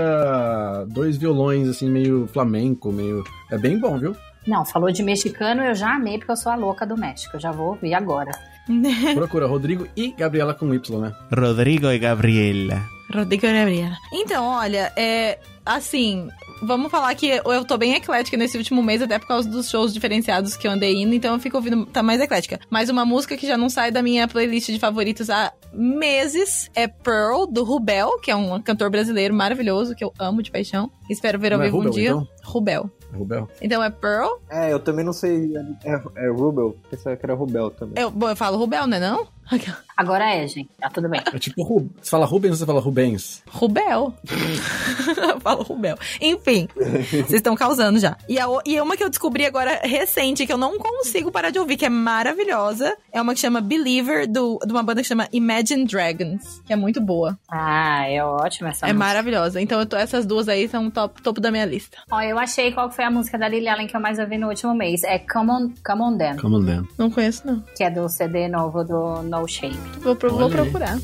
A: dois violões, assim, meio flamenco, meio. É bem bom, viu?
D: Não, falou de mexicano, eu já amei, porque eu sou a louca do México. Eu já vou ouvir agora.
A: Procura Rodrigo e Gabriela com Y, né?
C: Rodrigo e Gabriela.
B: Rodrigo e Gabriela. Então, olha, é. Assim, vamos falar que eu tô bem eclética nesse último mês, até por causa dos shows diferenciados que eu andei indo, então eu fico ouvindo, tá mais eclética. Mas uma música que já não sai da minha playlist de favoritos há meses é Pearl, do Rubel, que é um cantor brasileiro maravilhoso, que eu amo de paixão. Espero ver ao
A: Não é
B: vivo um
A: Rubel,
B: dia.
A: então?
B: Rubel.
A: Rubel.
B: Então é Pearl.
E: É, eu também não sei, é, é Rubel, pensava que era Rubel também.
B: Eu, bom, eu falo Rubel, né não?
D: Agora é, gente. Tá tudo bem.
A: É tipo, Ru- você fala Rubens ou você fala Rubens?
B: Rubel. Eu falo Rubel. Enfim, vocês estão causando já. E, a, o- e uma que eu descobri agora recente, que eu não consigo parar de ouvir, que é maravilhosa, é uma que chama Believer, do, de uma banda que chama Imagine Dragons, que é muito boa.
D: Ah, é ótima essa
B: é
D: música.
B: maravilhosa. Então eu tô- essas duas aí são top, topo da minha lista.
D: Ó, eu achei qual foi a música da Lily Allen que eu mais ouvi no último mês. É Come On, Come On Then,
A: Come on, Dan.
B: Não conheço, não.
D: que é do CD novo do No Shame.
B: Vou, pro- vou procurar.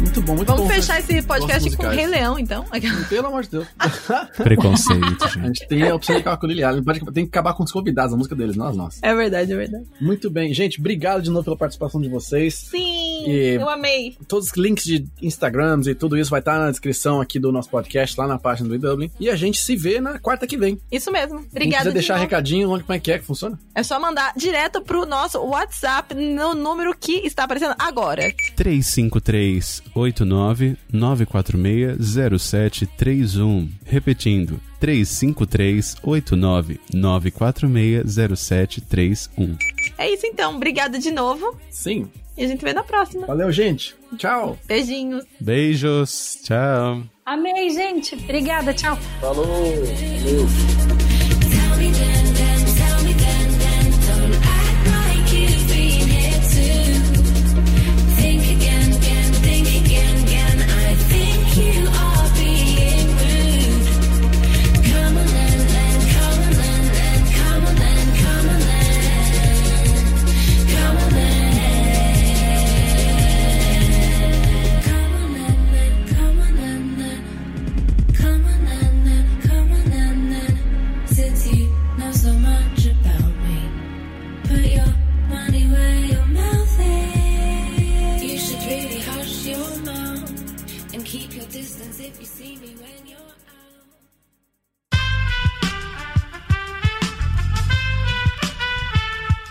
A: Muito bom, muito
B: Vamos
A: bom.
B: fechar esse podcast com
A: musicais.
B: Rei Leão, então.
A: Pelo amor de Deus.
C: Preconceito,
A: A
C: gente.
A: gente tem a opção de acabar com o Lili Allen. Tem que acabar com os convidados, a música deles, não as nossas.
B: É verdade, é verdade.
A: Muito bem, gente. Obrigado de novo pela participação de vocês.
B: Sim,
A: E-
B: eu amei.
A: Todos os links de Instagrams e tudo isso vai estar na descrição aqui do nosso podcast, lá na página do Dublin. E a gente se vê na quarta que vem.
B: Isso mesmo. Obrigada. de
A: deixar
B: novo.
A: recadinho, onde como é que é que funciona?
B: É só mandar direto pro nosso WhatsApp no número que está aparecendo agora.
C: 353-89-946-0731. Repetindo, 353-89-946-0731.
B: É isso então. Obrigada de novo.
A: Sim.
B: E a gente vê na próxima.
A: Valeu, gente. Tchau.
B: Beijinhos.
C: Beijos, tchau.
D: Amei, gente. Obrigada, tchau.
H: Falou! Valeu.